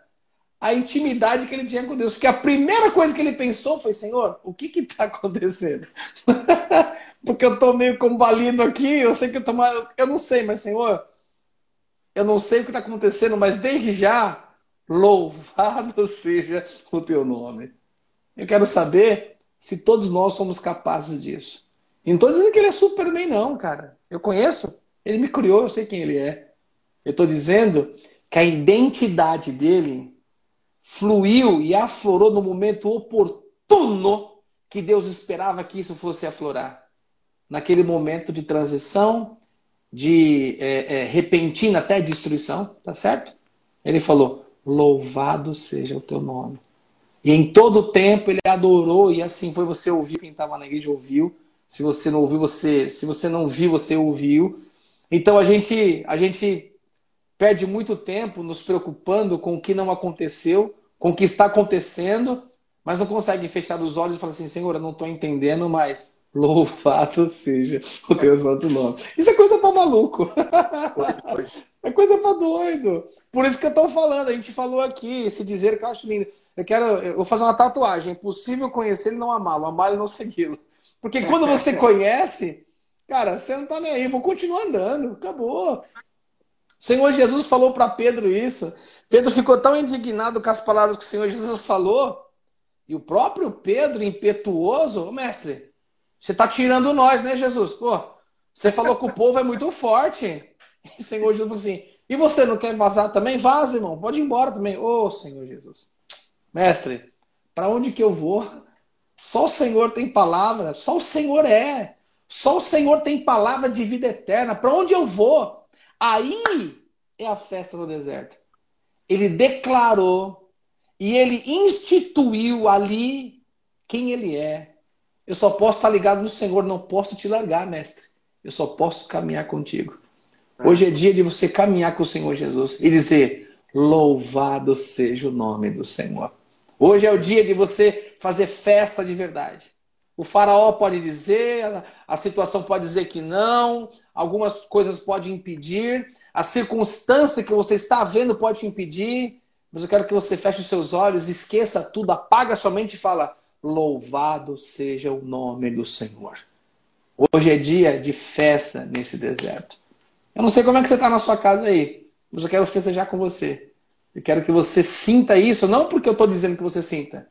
a intimidade que ele tinha com Deus. Porque a primeira coisa que ele pensou foi: Senhor, o que está acontecendo? porque eu estou meio combalido aqui, eu sei que eu tô Eu não sei, mas Senhor, eu não sei o que está acontecendo, mas desde já Louvado seja o teu nome. Eu quero saber se todos nós somos capazes disso. E não estou dizendo que ele é Superman, não, cara. Eu conheço. Ele me criou, eu sei quem ele é. Eu estou dizendo que a identidade dele fluiu e aflorou no momento oportuno que Deus esperava que isso fosse aflorar. Naquele momento de transição, de é, é, repentina até destruição, tá certo? Ele falou: Louvado seja o teu nome. E em todo o tempo ele adorou, e assim foi você ouviu, quem estava na igreja ouviu. Se você não ouviu, você, se você não viu, você ouviu. Então a gente, a gente perde muito tempo nos preocupando com o que não aconteceu, com o que está acontecendo, mas não consegue fechar os olhos e falar assim, Senhor, eu não estou entendendo, mas louvado seja o teu santo nome. Isso é coisa para maluco. É coisa para doido. Por isso que eu estou falando, a gente falou aqui, esse dizer que eu acho lindo. Eu quero, eu vou fazer uma tatuagem. É impossível conhecer e não amá-lo, amá-lo e não segui-lo. Porque quando você conhece, cara, você não tá nem aí, vou continuar andando, acabou. O Senhor Jesus falou para Pedro isso. Pedro ficou tão indignado com as palavras que o Senhor Jesus falou. E o próprio Pedro, impetuoso, mestre, você está tirando nós, né, Jesus? Pô, você falou que o povo é muito forte. E o Senhor Jesus falou assim: e você não quer vazar também? Vaza, irmão. Pode ir embora também. Ô, oh, Senhor Jesus. Mestre, para onde que eu vou? Só o Senhor tem palavra. Só o Senhor é. Só o Senhor tem palavra de vida eterna. Para onde eu vou? Aí é a festa no deserto. Ele declarou e ele instituiu ali quem ele é. Eu só posso estar ligado no Senhor, não posso te largar, mestre. Eu só posso caminhar contigo. Hoje é dia de você caminhar com o Senhor Jesus e dizer: Louvado seja o nome do Senhor. Hoje é o dia de você fazer festa de verdade. O faraó pode dizer, a situação pode dizer que não, algumas coisas podem impedir, a circunstância que você está vendo pode impedir, mas eu quero que você feche os seus olhos, esqueça tudo, apaga sua mente e fala: Louvado seja o nome do Senhor. Hoje é dia de festa nesse deserto. Eu não sei como é que você está na sua casa aí, mas eu quero festejar com você. Eu quero que você sinta isso, não porque eu estou dizendo que você sinta,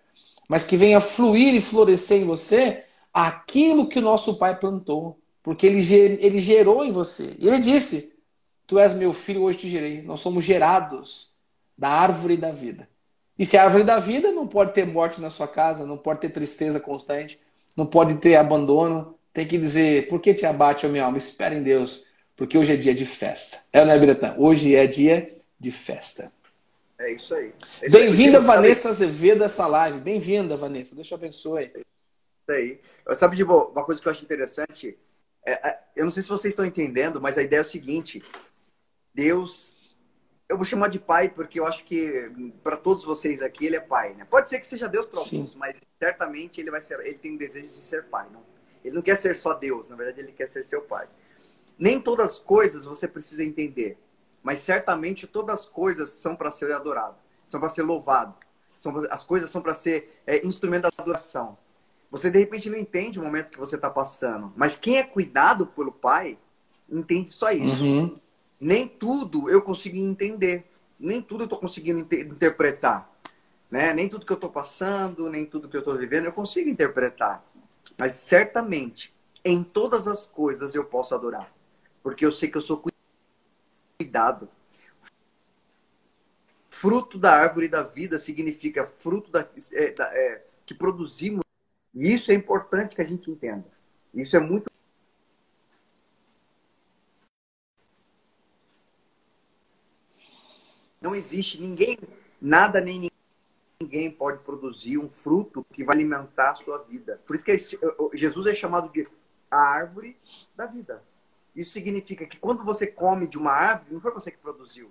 mas que venha fluir e florescer em você aquilo que o nosso Pai plantou. Porque ele, ele gerou em você. E ele disse: Tu és meu filho, hoje te gerei. Nós somos gerados da árvore da vida. E se a árvore da vida não pode ter morte na sua casa, não pode ter tristeza constante, não pode ter abandono, tem que dizer: Por que te abate, ó minha alma? Espera em Deus porque hoje é dia de festa. É, né, Bretan? Hoje é dia de festa. É isso aí. É Bem-vinda, Vanessa Azevedo, a essa live. Bem-vinda, Vanessa. Deus te abençoe. É isso aí. Sabe, de uma coisa que eu acho interessante? É, é, eu não sei se vocês estão entendendo, mas a ideia é o seguinte: Deus. Eu vou chamar de pai porque eu acho que para todos vocês aqui ele é pai, né? Pode ser que seja Deus para alguns, mas certamente ele vai ser, ele tem desejo de ser pai, não? Ele não quer ser só Deus, na verdade ele quer ser seu pai. Nem todas as coisas você precisa entender, mas certamente todas as coisas são para ser adorado, são para ser louvado, são, as coisas são para ser é, instrumento da adoração. Você de repente não entende o momento que você está passando, mas quem é cuidado pelo Pai entende só isso. Uhum. Nem tudo eu consigo entender, nem tudo eu estou conseguindo inter interpretar. Né? Nem tudo que eu estou passando, nem tudo que eu estou vivendo eu consigo interpretar. Mas certamente, em todas as coisas eu posso adorar porque eu sei que eu sou cuidado. Fruto da árvore da vida significa fruto da, é, da, é, que produzimos. E isso é importante que a gente entenda. Isso é muito. Não existe ninguém, nada nem ninguém pode produzir um fruto que vai alimentar a sua vida. Por isso que Jesus é chamado de a árvore da vida. Isso significa que quando você come de uma árvore, não foi você que produziu.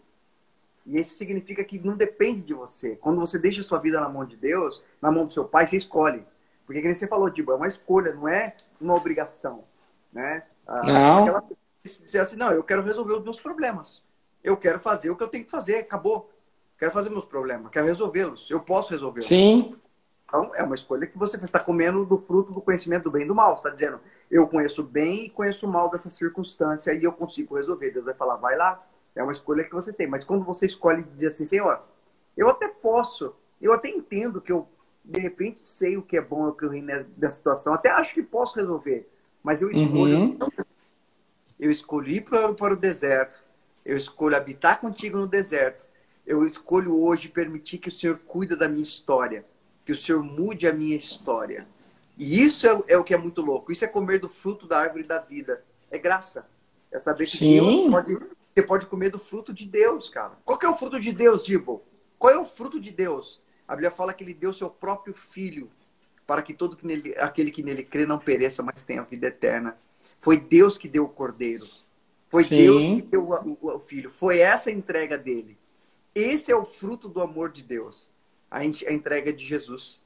E isso significa que não depende de você. Quando você deixa a sua vida na mão de Deus, na mão do seu pai, você escolhe. Porque, como você falou, Dibo, é uma escolha, não é uma obrigação. Né? Ah, não. Aquela... Dizer assim, não, eu quero resolver os meus problemas. Eu quero fazer o que eu tenho que fazer, acabou. Quero fazer meus problemas, quero resolvê-los. Eu posso resolvê-los. Sim. Então, é uma escolha que você está comendo do fruto do conhecimento do bem e do mal. Você está dizendo, eu conheço bem e conheço mal dessa circunstância e eu consigo resolver. Deus vai falar, vai lá. É uma escolha que você tem. Mas quando você escolhe dizer assim, Senhor, eu até posso, eu até entendo que eu, de repente, sei o que é bom e o que é ruim nessa situação, até acho que posso resolver. Mas eu escolho. Uhum. Eu escolhi para, para o deserto. Eu escolho habitar contigo no deserto. Eu escolho hoje permitir que o Senhor cuida da minha história. Que o Senhor mude a minha história. E isso é, é, o que é muito louco. Isso é comer do fruto da árvore da vida. É graça. É saber que Sim. Pode, você pode comer do fruto de Deus, cara. Qual que é o fruto de Deus, Dibo? Qual é o fruto de Deus? A Bíblia fala que ele deu seu próprio filho para que todo que nele, aquele que nele crê não pereça, mas tenha vida eterna. Foi Deus que deu o cordeiro. Foi Sim. Deus que deu o, o, o filho. Foi essa a entrega dele. Esse é o fruto do amor de Deus. A, a entrega de Jesus.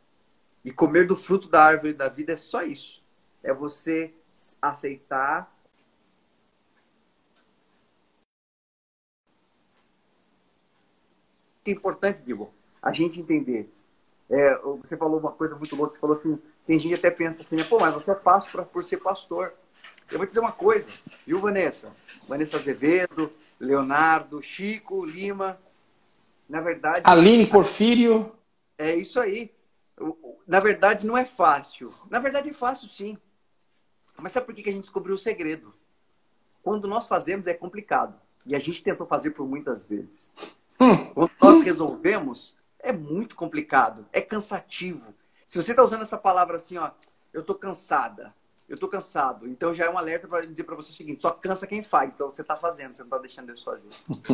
E comer do fruto da árvore da vida é só isso. É você aceitar é importante, Diego, a gente entender. É, você falou uma coisa muito louca, você falou assim, tem gente que até pensa assim, pô, mas você é pra, por ser pastor. Eu vou dizer uma coisa, viu, Vanessa? Vanessa Azevedo, Leonardo, Chico, Lima. Na verdade. Aline Porfírio. É isso aí na verdade, não é fácil. Na verdade, é fácil sim. Mas sabe por que a gente descobriu o segredo? Quando nós fazemos, é complicado. E a gente tentou fazer por muitas vezes. Hum. Quando nós resolvemos, é muito complicado. É cansativo. Se você está usando essa palavra assim, ó, eu estou cansada. Eu estou cansado. Então já é um alerta para dizer para você o seguinte: só cansa quem faz. Então você está fazendo, você não está deixando Deus fazer.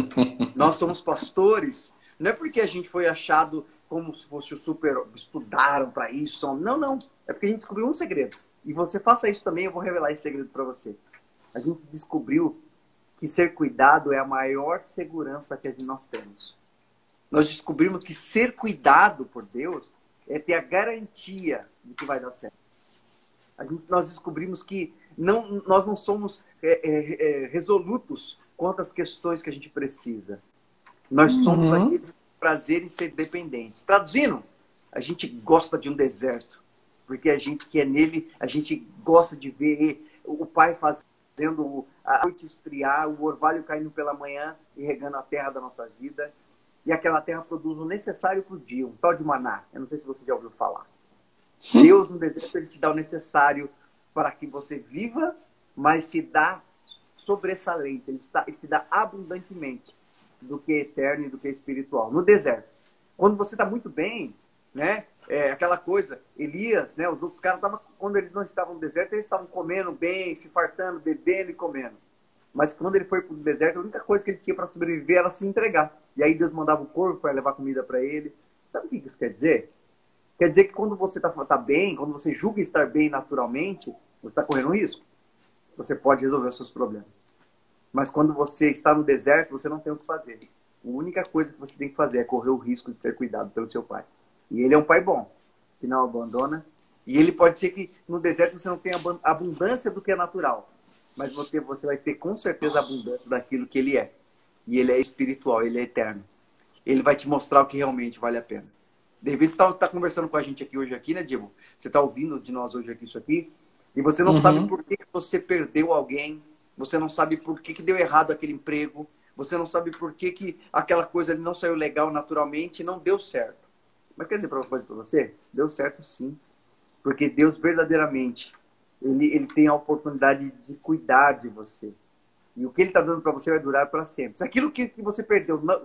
nós somos pastores não é porque a gente foi achado como se fosse o super. estudaram para isso. Não, não. É porque a gente descobriu um segredo. E você faça isso também, eu vou revelar esse segredo para você. A gente descobriu que ser cuidado é a maior segurança que nós temos. Nós descobrimos que ser cuidado por Deus é ter a garantia de que vai dar certo. A gente, nós descobrimos que não, nós não somos é, é, é, resolutos quanto às questões que a gente precisa. Nós somos uhum. aqueles que prazer em ser dependentes. Traduzindo, a gente gosta de um deserto, porque a gente que é nele, a gente gosta de ver o pai fazendo a noite esfriar, o orvalho caindo pela manhã e regando a terra da nossa vida. E aquela terra produz o necessário para o dia, um tal de maná. Eu não sei se você já ouviu falar. Hum. Deus no deserto ele te dá o necessário para que você viva, mas te dá sobressalente, ele te dá, ele te dá abundantemente do que eterno e do que espiritual. No deserto. Quando você está muito bem, né? É, aquela coisa, Elias, né? Os outros caras quando eles não estavam no deserto, eles estavam comendo bem, se fartando, bebendo e comendo. Mas quando ele foi para o deserto, a única coisa que ele tinha para sobreviver era se entregar. E aí Deus mandava o corvo para levar comida para ele. Sabe o que isso quer dizer? Quer dizer que quando você está tá bem, quando você julga estar bem naturalmente, você está correndo risco. Você pode resolver os seus problemas. Mas quando você está no deserto, você não tem o que fazer. A única coisa que você tem que fazer é correr o risco de ser cuidado pelo seu pai. E ele é um pai bom, que não abandona. E ele pode ser que no deserto você não tenha abundância do que é natural, mas você, você vai ter com certeza abundância daquilo que ele é. E ele é espiritual, ele é eterno. Ele vai te mostrar o que realmente vale a pena. De repente você está tá conversando com a gente aqui hoje, aqui, né, Diego? Você está ouvindo de nós hoje aqui isso aqui, e você não uhum. sabe por que você perdeu alguém você não sabe por que, que deu errado aquele emprego, você não sabe por que, que aquela coisa não saiu legal naturalmente não deu certo. Mas quer dizer uma coisa para você? Deu certo sim. Porque Deus verdadeiramente, ele, ele tem a oportunidade de cuidar de você. E o que ele está dando para você vai durar para sempre. Se aquilo que, que você perdeu, não,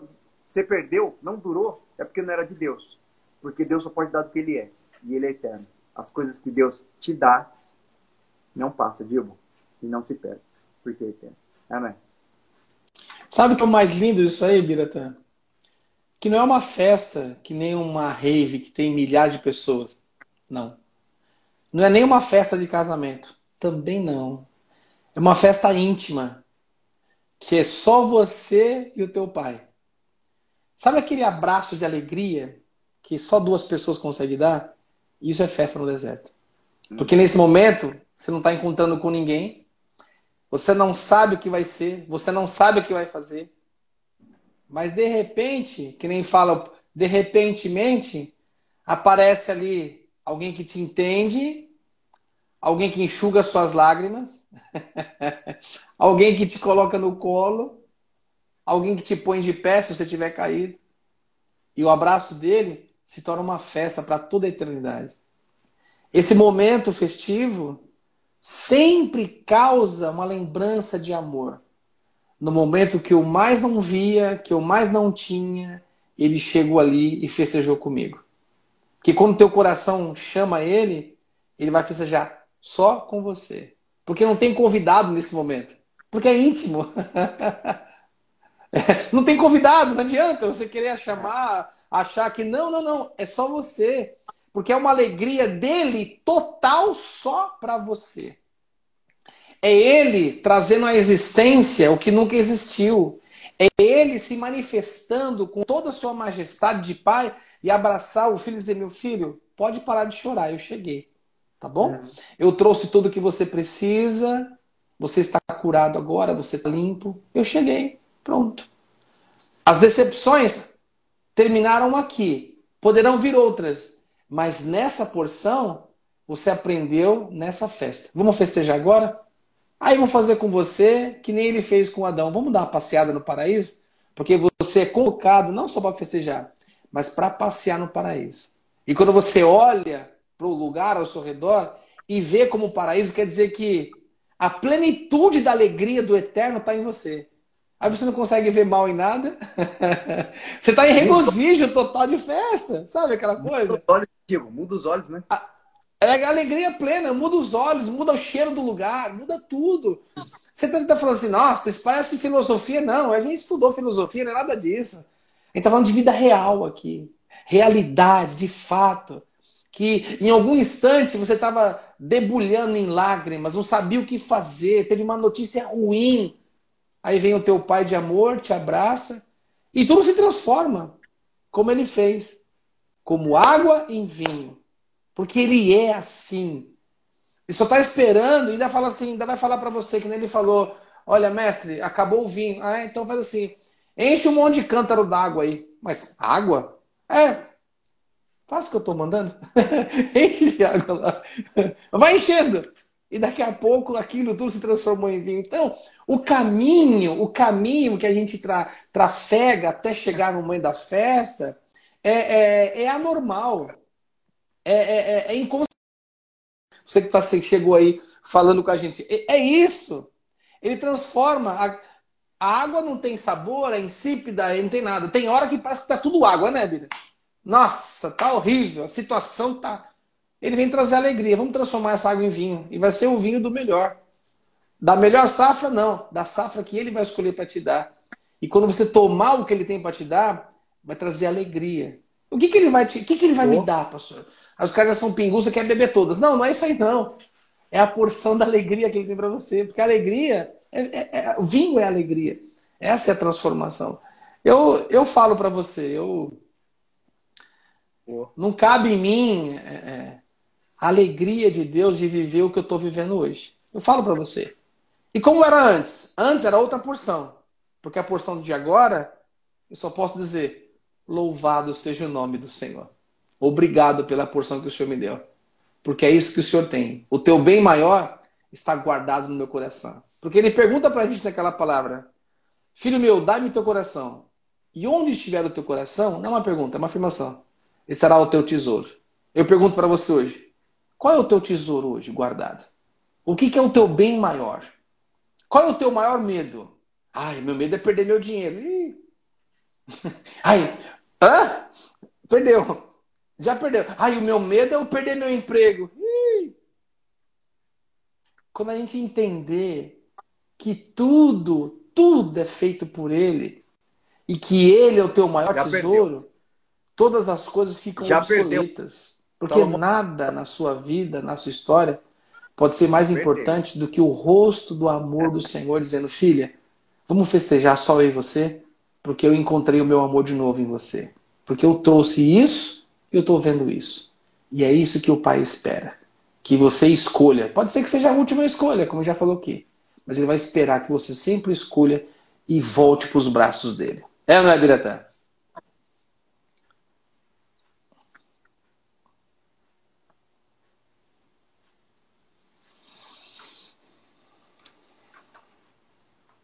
você perdeu, não durou, é porque não era de Deus. Porque Deus só pode dar do que Ele é. E Ele é eterno. As coisas que Deus te dá não passa, Dilma. E não se perde. Porque eterno. Amém. Sabe o que é o mais lindo disso aí, Biratã? Que não é uma festa que nem uma rave que tem milhares de pessoas. Não. Não é nem uma festa de casamento. Também não. É uma festa íntima. Que é só você e o teu pai. Sabe aquele abraço de alegria que só duas pessoas conseguem dar? Isso é festa no deserto. Porque nesse momento, você não está encontrando com ninguém. Você não sabe o que vai ser. Você não sabe o que vai fazer. Mas de repente, que nem fala, de repentemente, aparece ali alguém que te entende, alguém que enxuga suas lágrimas, alguém que te coloca no colo, alguém que te põe de pé se você tiver caído. E o abraço dele se torna uma festa para toda a eternidade. Esse momento festivo sempre causa uma lembrança de amor no momento que eu mais não via, que eu mais não tinha, ele chegou ali e festejou comigo. Que quando teu coração chama ele, ele vai festejar só com você. Porque não tem convidado nesse momento. Porque é íntimo. não tem convidado, não adianta você querer chamar, achar que não, não, não, é só você. Porque é uma alegria dele total só para você. É ele trazendo à existência o que nunca existiu. É ele se manifestando com toda a sua majestade de pai e abraçar o filho e dizer: Meu filho, pode parar de chorar, eu cheguei. Tá bom? É. Eu trouxe tudo o que você precisa. Você está curado agora, você está limpo. Eu cheguei. Pronto. As decepções terminaram aqui. Poderão vir outras. Mas nessa porção, você aprendeu nessa festa. Vamos festejar agora? Aí vou fazer com você que nem ele fez com Adão. Vamos dar uma passeada no paraíso? Porque você é convocado não só para festejar, mas para passear no paraíso. E quando você olha para o lugar ao seu redor e vê como o paraíso, quer dizer que a plenitude da alegria do eterno está em você. Aí você não consegue ver mal em nada. você está em regozijo total de festa. Sabe aquela coisa? Muda os olhos, muda os olhos né? É alegria plena, muda os olhos, muda o cheiro do lugar, muda tudo. Você está tá falando assim, nossa, isso parece filosofia. Não, a gente estudou filosofia, não é nada disso. A gente está falando de vida real aqui. Realidade, de fato. Que em algum instante você estava debulhando em lágrimas, não sabia o que fazer, teve uma notícia ruim. Aí vem o teu pai de amor, te abraça e tudo se transforma, como ele fez, como água em vinho. Porque ele é assim. Ele só está esperando ainda fala assim, ainda vai falar para você, que nem ele falou, olha, mestre, acabou o vinho. Ah, então faz assim, enche um monte de cântaro d'água aí. Mas água? É, faz o que eu estou mandando. enche de água lá. Vai enchendo. E daqui a pouco aquilo tudo se transformou em vinho. Então, o caminho, o caminho que a gente tra trafega até chegar no meio da festa é, é, é anormal é, é, é, é inconsciente. Você que tá, chegou aí falando com a gente. É, é isso. Ele transforma. A, a, água não tem sabor, é insípida, não tem nada. Tem hora que parece que tá tudo água, né, Bíblia? Nossa, tá horrível. A situação tá. Ele vem trazer alegria. Vamos transformar essa água em vinho. E vai ser o vinho do melhor. Da melhor safra, não. Da safra que ele vai escolher para te dar. E quando você tomar o que ele tem para te dar, vai trazer alegria. O que, que ele vai te, o que, que ele vai oh. me dar, pastor? Aí os caras já são pingus, quer beber todas. Não, não é isso aí, não. É a porção da alegria que ele tem para você. Porque a alegria, é, é, é, o vinho é alegria. Essa é a transformação. Eu, eu falo para você, eu. Não cabe em mim é, é, a alegria de Deus de viver o que eu estou vivendo hoje. Eu falo para você. E como era antes? Antes era outra porção. Porque a porção de agora, eu só posso dizer: louvado seja o nome do Senhor. Obrigado pela porção que o Senhor me deu. Porque é isso que o Senhor tem. O teu bem maior está guardado no meu coração. Porque ele pergunta para a gente naquela palavra: Filho meu, dá-me teu coração. E onde estiver o teu coração, não é uma pergunta, é uma afirmação. Estará o teu tesouro. Eu pergunto para você hoje: qual é o teu tesouro hoje guardado? O que, que é o teu bem maior? Qual é o teu maior medo? Ai, meu medo é perder meu dinheiro. Ih, Ai, hã? Perdeu. Já perdeu. Ai, o meu medo é eu perder meu emprego. Ih. Quando a gente entender que tudo, tudo é feito por Ele e que Ele é o teu maior Já tesouro, perdeu. todas as coisas ficam Já obsoletas. Perdeu. Porque Toma. nada na sua vida, na sua história, pode ser mais importante do que o rosto do amor do Senhor dizendo: Filha, vamos festejar só eu e você, porque eu encontrei o meu amor de novo em você. Porque eu trouxe isso e eu estou vendo isso. E é isso que o Pai espera. Que você escolha. Pode ser que seja a última escolha, como já falou aqui. Mas ele vai esperar que você sempre escolha e volte para os braços dele. É não é, Biratã?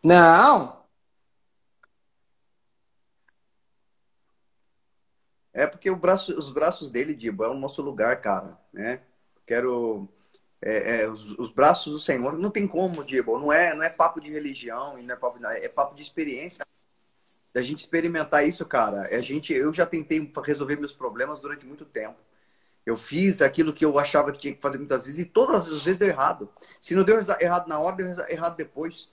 Não. É porque braço, os braços dele, Dibo, é o nosso lugar, cara, né? Quero é, é, os, os, braços do Senhor, não tem como, Dibo, não é, não é papo de religião, não é papo, de, é papo de experiência. Da gente experimentar isso, cara. A gente, eu já tentei resolver meus problemas durante muito tempo. Eu fiz aquilo que eu achava que tinha que fazer muitas vezes e todas as vezes deu errado. Se não deu errado na hora, deu errado depois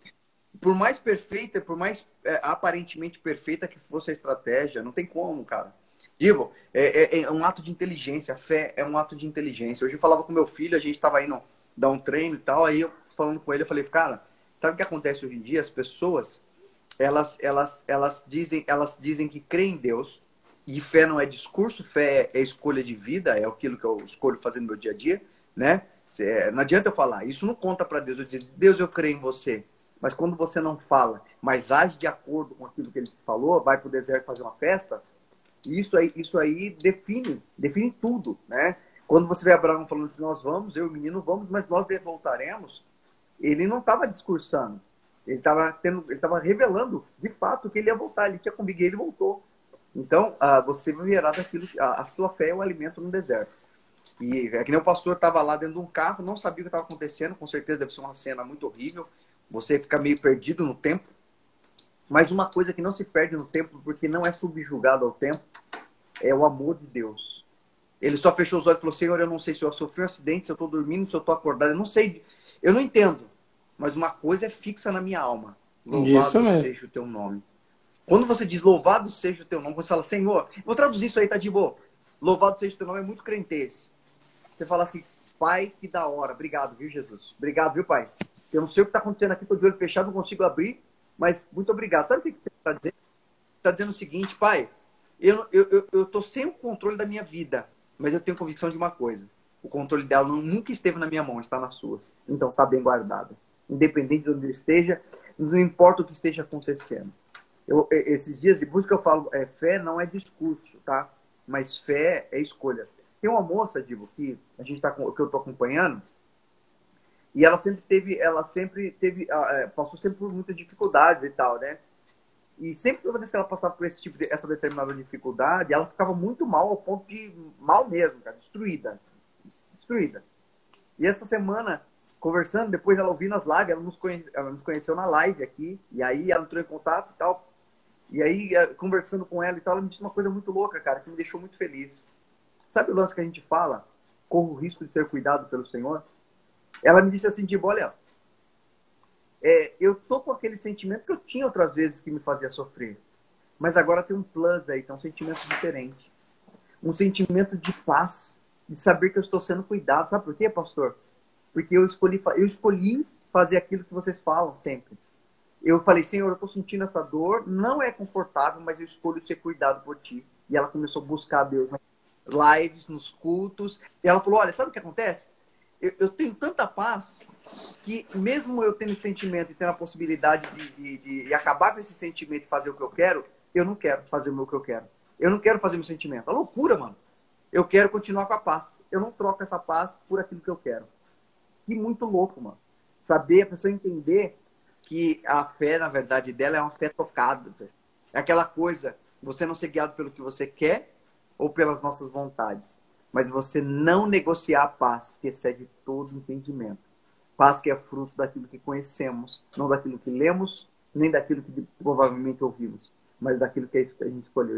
por mais perfeita, por mais é, aparentemente perfeita que fosse a estratégia, não tem como, cara. Digo, é, é, é, um ato de inteligência. A fé é um ato de inteligência. Hoje eu falava com meu filho, a gente estava indo dar um treino e tal, aí eu falando com ele, eu falei, cara, sabe o que acontece hoje em dia? As pessoas, elas, elas, elas dizem, elas dizem que creem em Deus. E fé não é discurso, fé é escolha de vida, é aquilo que eu escolho fazer no meu dia a dia, né? Não adianta eu falar, isso não conta para Deus. Eu dizer, Deus, eu creio em você. Mas quando você não fala, mas age de acordo com aquilo que ele falou, vai para o deserto fazer uma festa, isso aí, isso aí define, define tudo, né? Quando você vê Abraão falando assim, nós vamos, eu e o menino vamos, mas nós voltaremos, ele não estava discursando. Ele estava tendo, ele estava revelando de fato que ele ia voltar. Ele tinha e ele voltou. Então, uh, você verá daquilo, a, a sua fé é o alimento no deserto. E é que nem o pastor estava lá dentro de um carro, não sabia o que estava acontecendo, com certeza deve ser uma cena muito horrível você fica meio perdido no tempo. Mas uma coisa que não se perde no tempo, porque não é subjugado ao tempo, é o amor de Deus. Ele só fechou os olhos e falou: Senhor, eu não sei se eu sofri um acidente, se eu estou dormindo, se eu estou acordado, eu não sei. Eu não entendo. Mas uma coisa é fixa na minha alma: Louvado seja o teu nome. Quando você diz louvado seja o teu nome, você fala: Senhor, vou traduzir isso aí, tá de boa. Louvado seja o teu nome é muito crentez. Você fala assim: Pai, que da hora. Obrigado, viu, Jesus? Obrigado, viu, Pai? Eu não sei o que está acontecendo aqui, estou de olho fechado, não consigo abrir, mas muito obrigado. Sabe o que você está dizendo? Está dizendo o seguinte, pai, eu estou eu, eu, sem o controle da minha vida, mas eu tenho convicção de uma coisa. O controle dela nunca esteve na minha mão, está nas suas. Então está bem guardada. Independente de onde esteja, não importa o que esteja acontecendo. Eu, esses dias de busca eu falo, é, fé não é discurso, tá? Mas fé é escolha. Tem uma moça, digo, que a gente tá, que eu estou acompanhando, e ela sempre teve, ela sempre teve, ah, é, passou sempre por muitas dificuldades e tal, né? E sempre toda vez que ela passava por esse tipo de, essa determinada dificuldade, ela ficava muito mal ao ponto de mal mesmo, cara, destruída, destruída. E essa semana conversando, depois ela ouvindo as lives, ela nos, ela nos conheceu na live aqui, e aí ela entrou em contato e tal. E aí, eh, conversando com ela e tal, ela me disse uma coisa muito louca, cara, que me deixou muito feliz. Sabe o lance que a gente fala? Corre o risco de ser cuidado pelo Senhor? Ela me disse assim, tipo, olha, é, eu tô com aquele sentimento que eu tinha outras vezes que me fazia sofrer. Mas agora tem um plus aí, tem um sentimento diferente. Um sentimento de paz, de saber que eu estou sendo cuidado. Sabe por quê, pastor? Porque eu escolhi, eu escolhi fazer aquilo que vocês falam sempre. Eu falei, Senhor, eu estou sentindo essa dor, não é confortável, mas eu escolho ser cuidado por ti. E ela começou a buscar a Deus nas lives, nos cultos. E ela falou: Olha, sabe o que acontece? Eu, eu, tenho tanta paz que mesmo eu tendo sentimento e tendo a possibilidade de, de, de, acabar com esse sentimento e fazer o que eu quero, eu não quero fazer o que eu quero. Eu não quero fazer meu sentimento. É loucura, mano. Eu quero continuar com a paz. Eu não troco essa paz por aquilo que eu quero. Que muito louco, mano. Saber, a pessoa entender que a fé, na verdade, dela é uma fé tocada. É aquela coisa, você não ser guiado pelo que você quer ou pelas nossas vontades mas você não negociar a paz que excede todo entendimento. Paz que é fruto daquilo que conhecemos, não daquilo que lemos, nem daquilo que provavelmente ouvimos, mas daquilo que a gente escolheu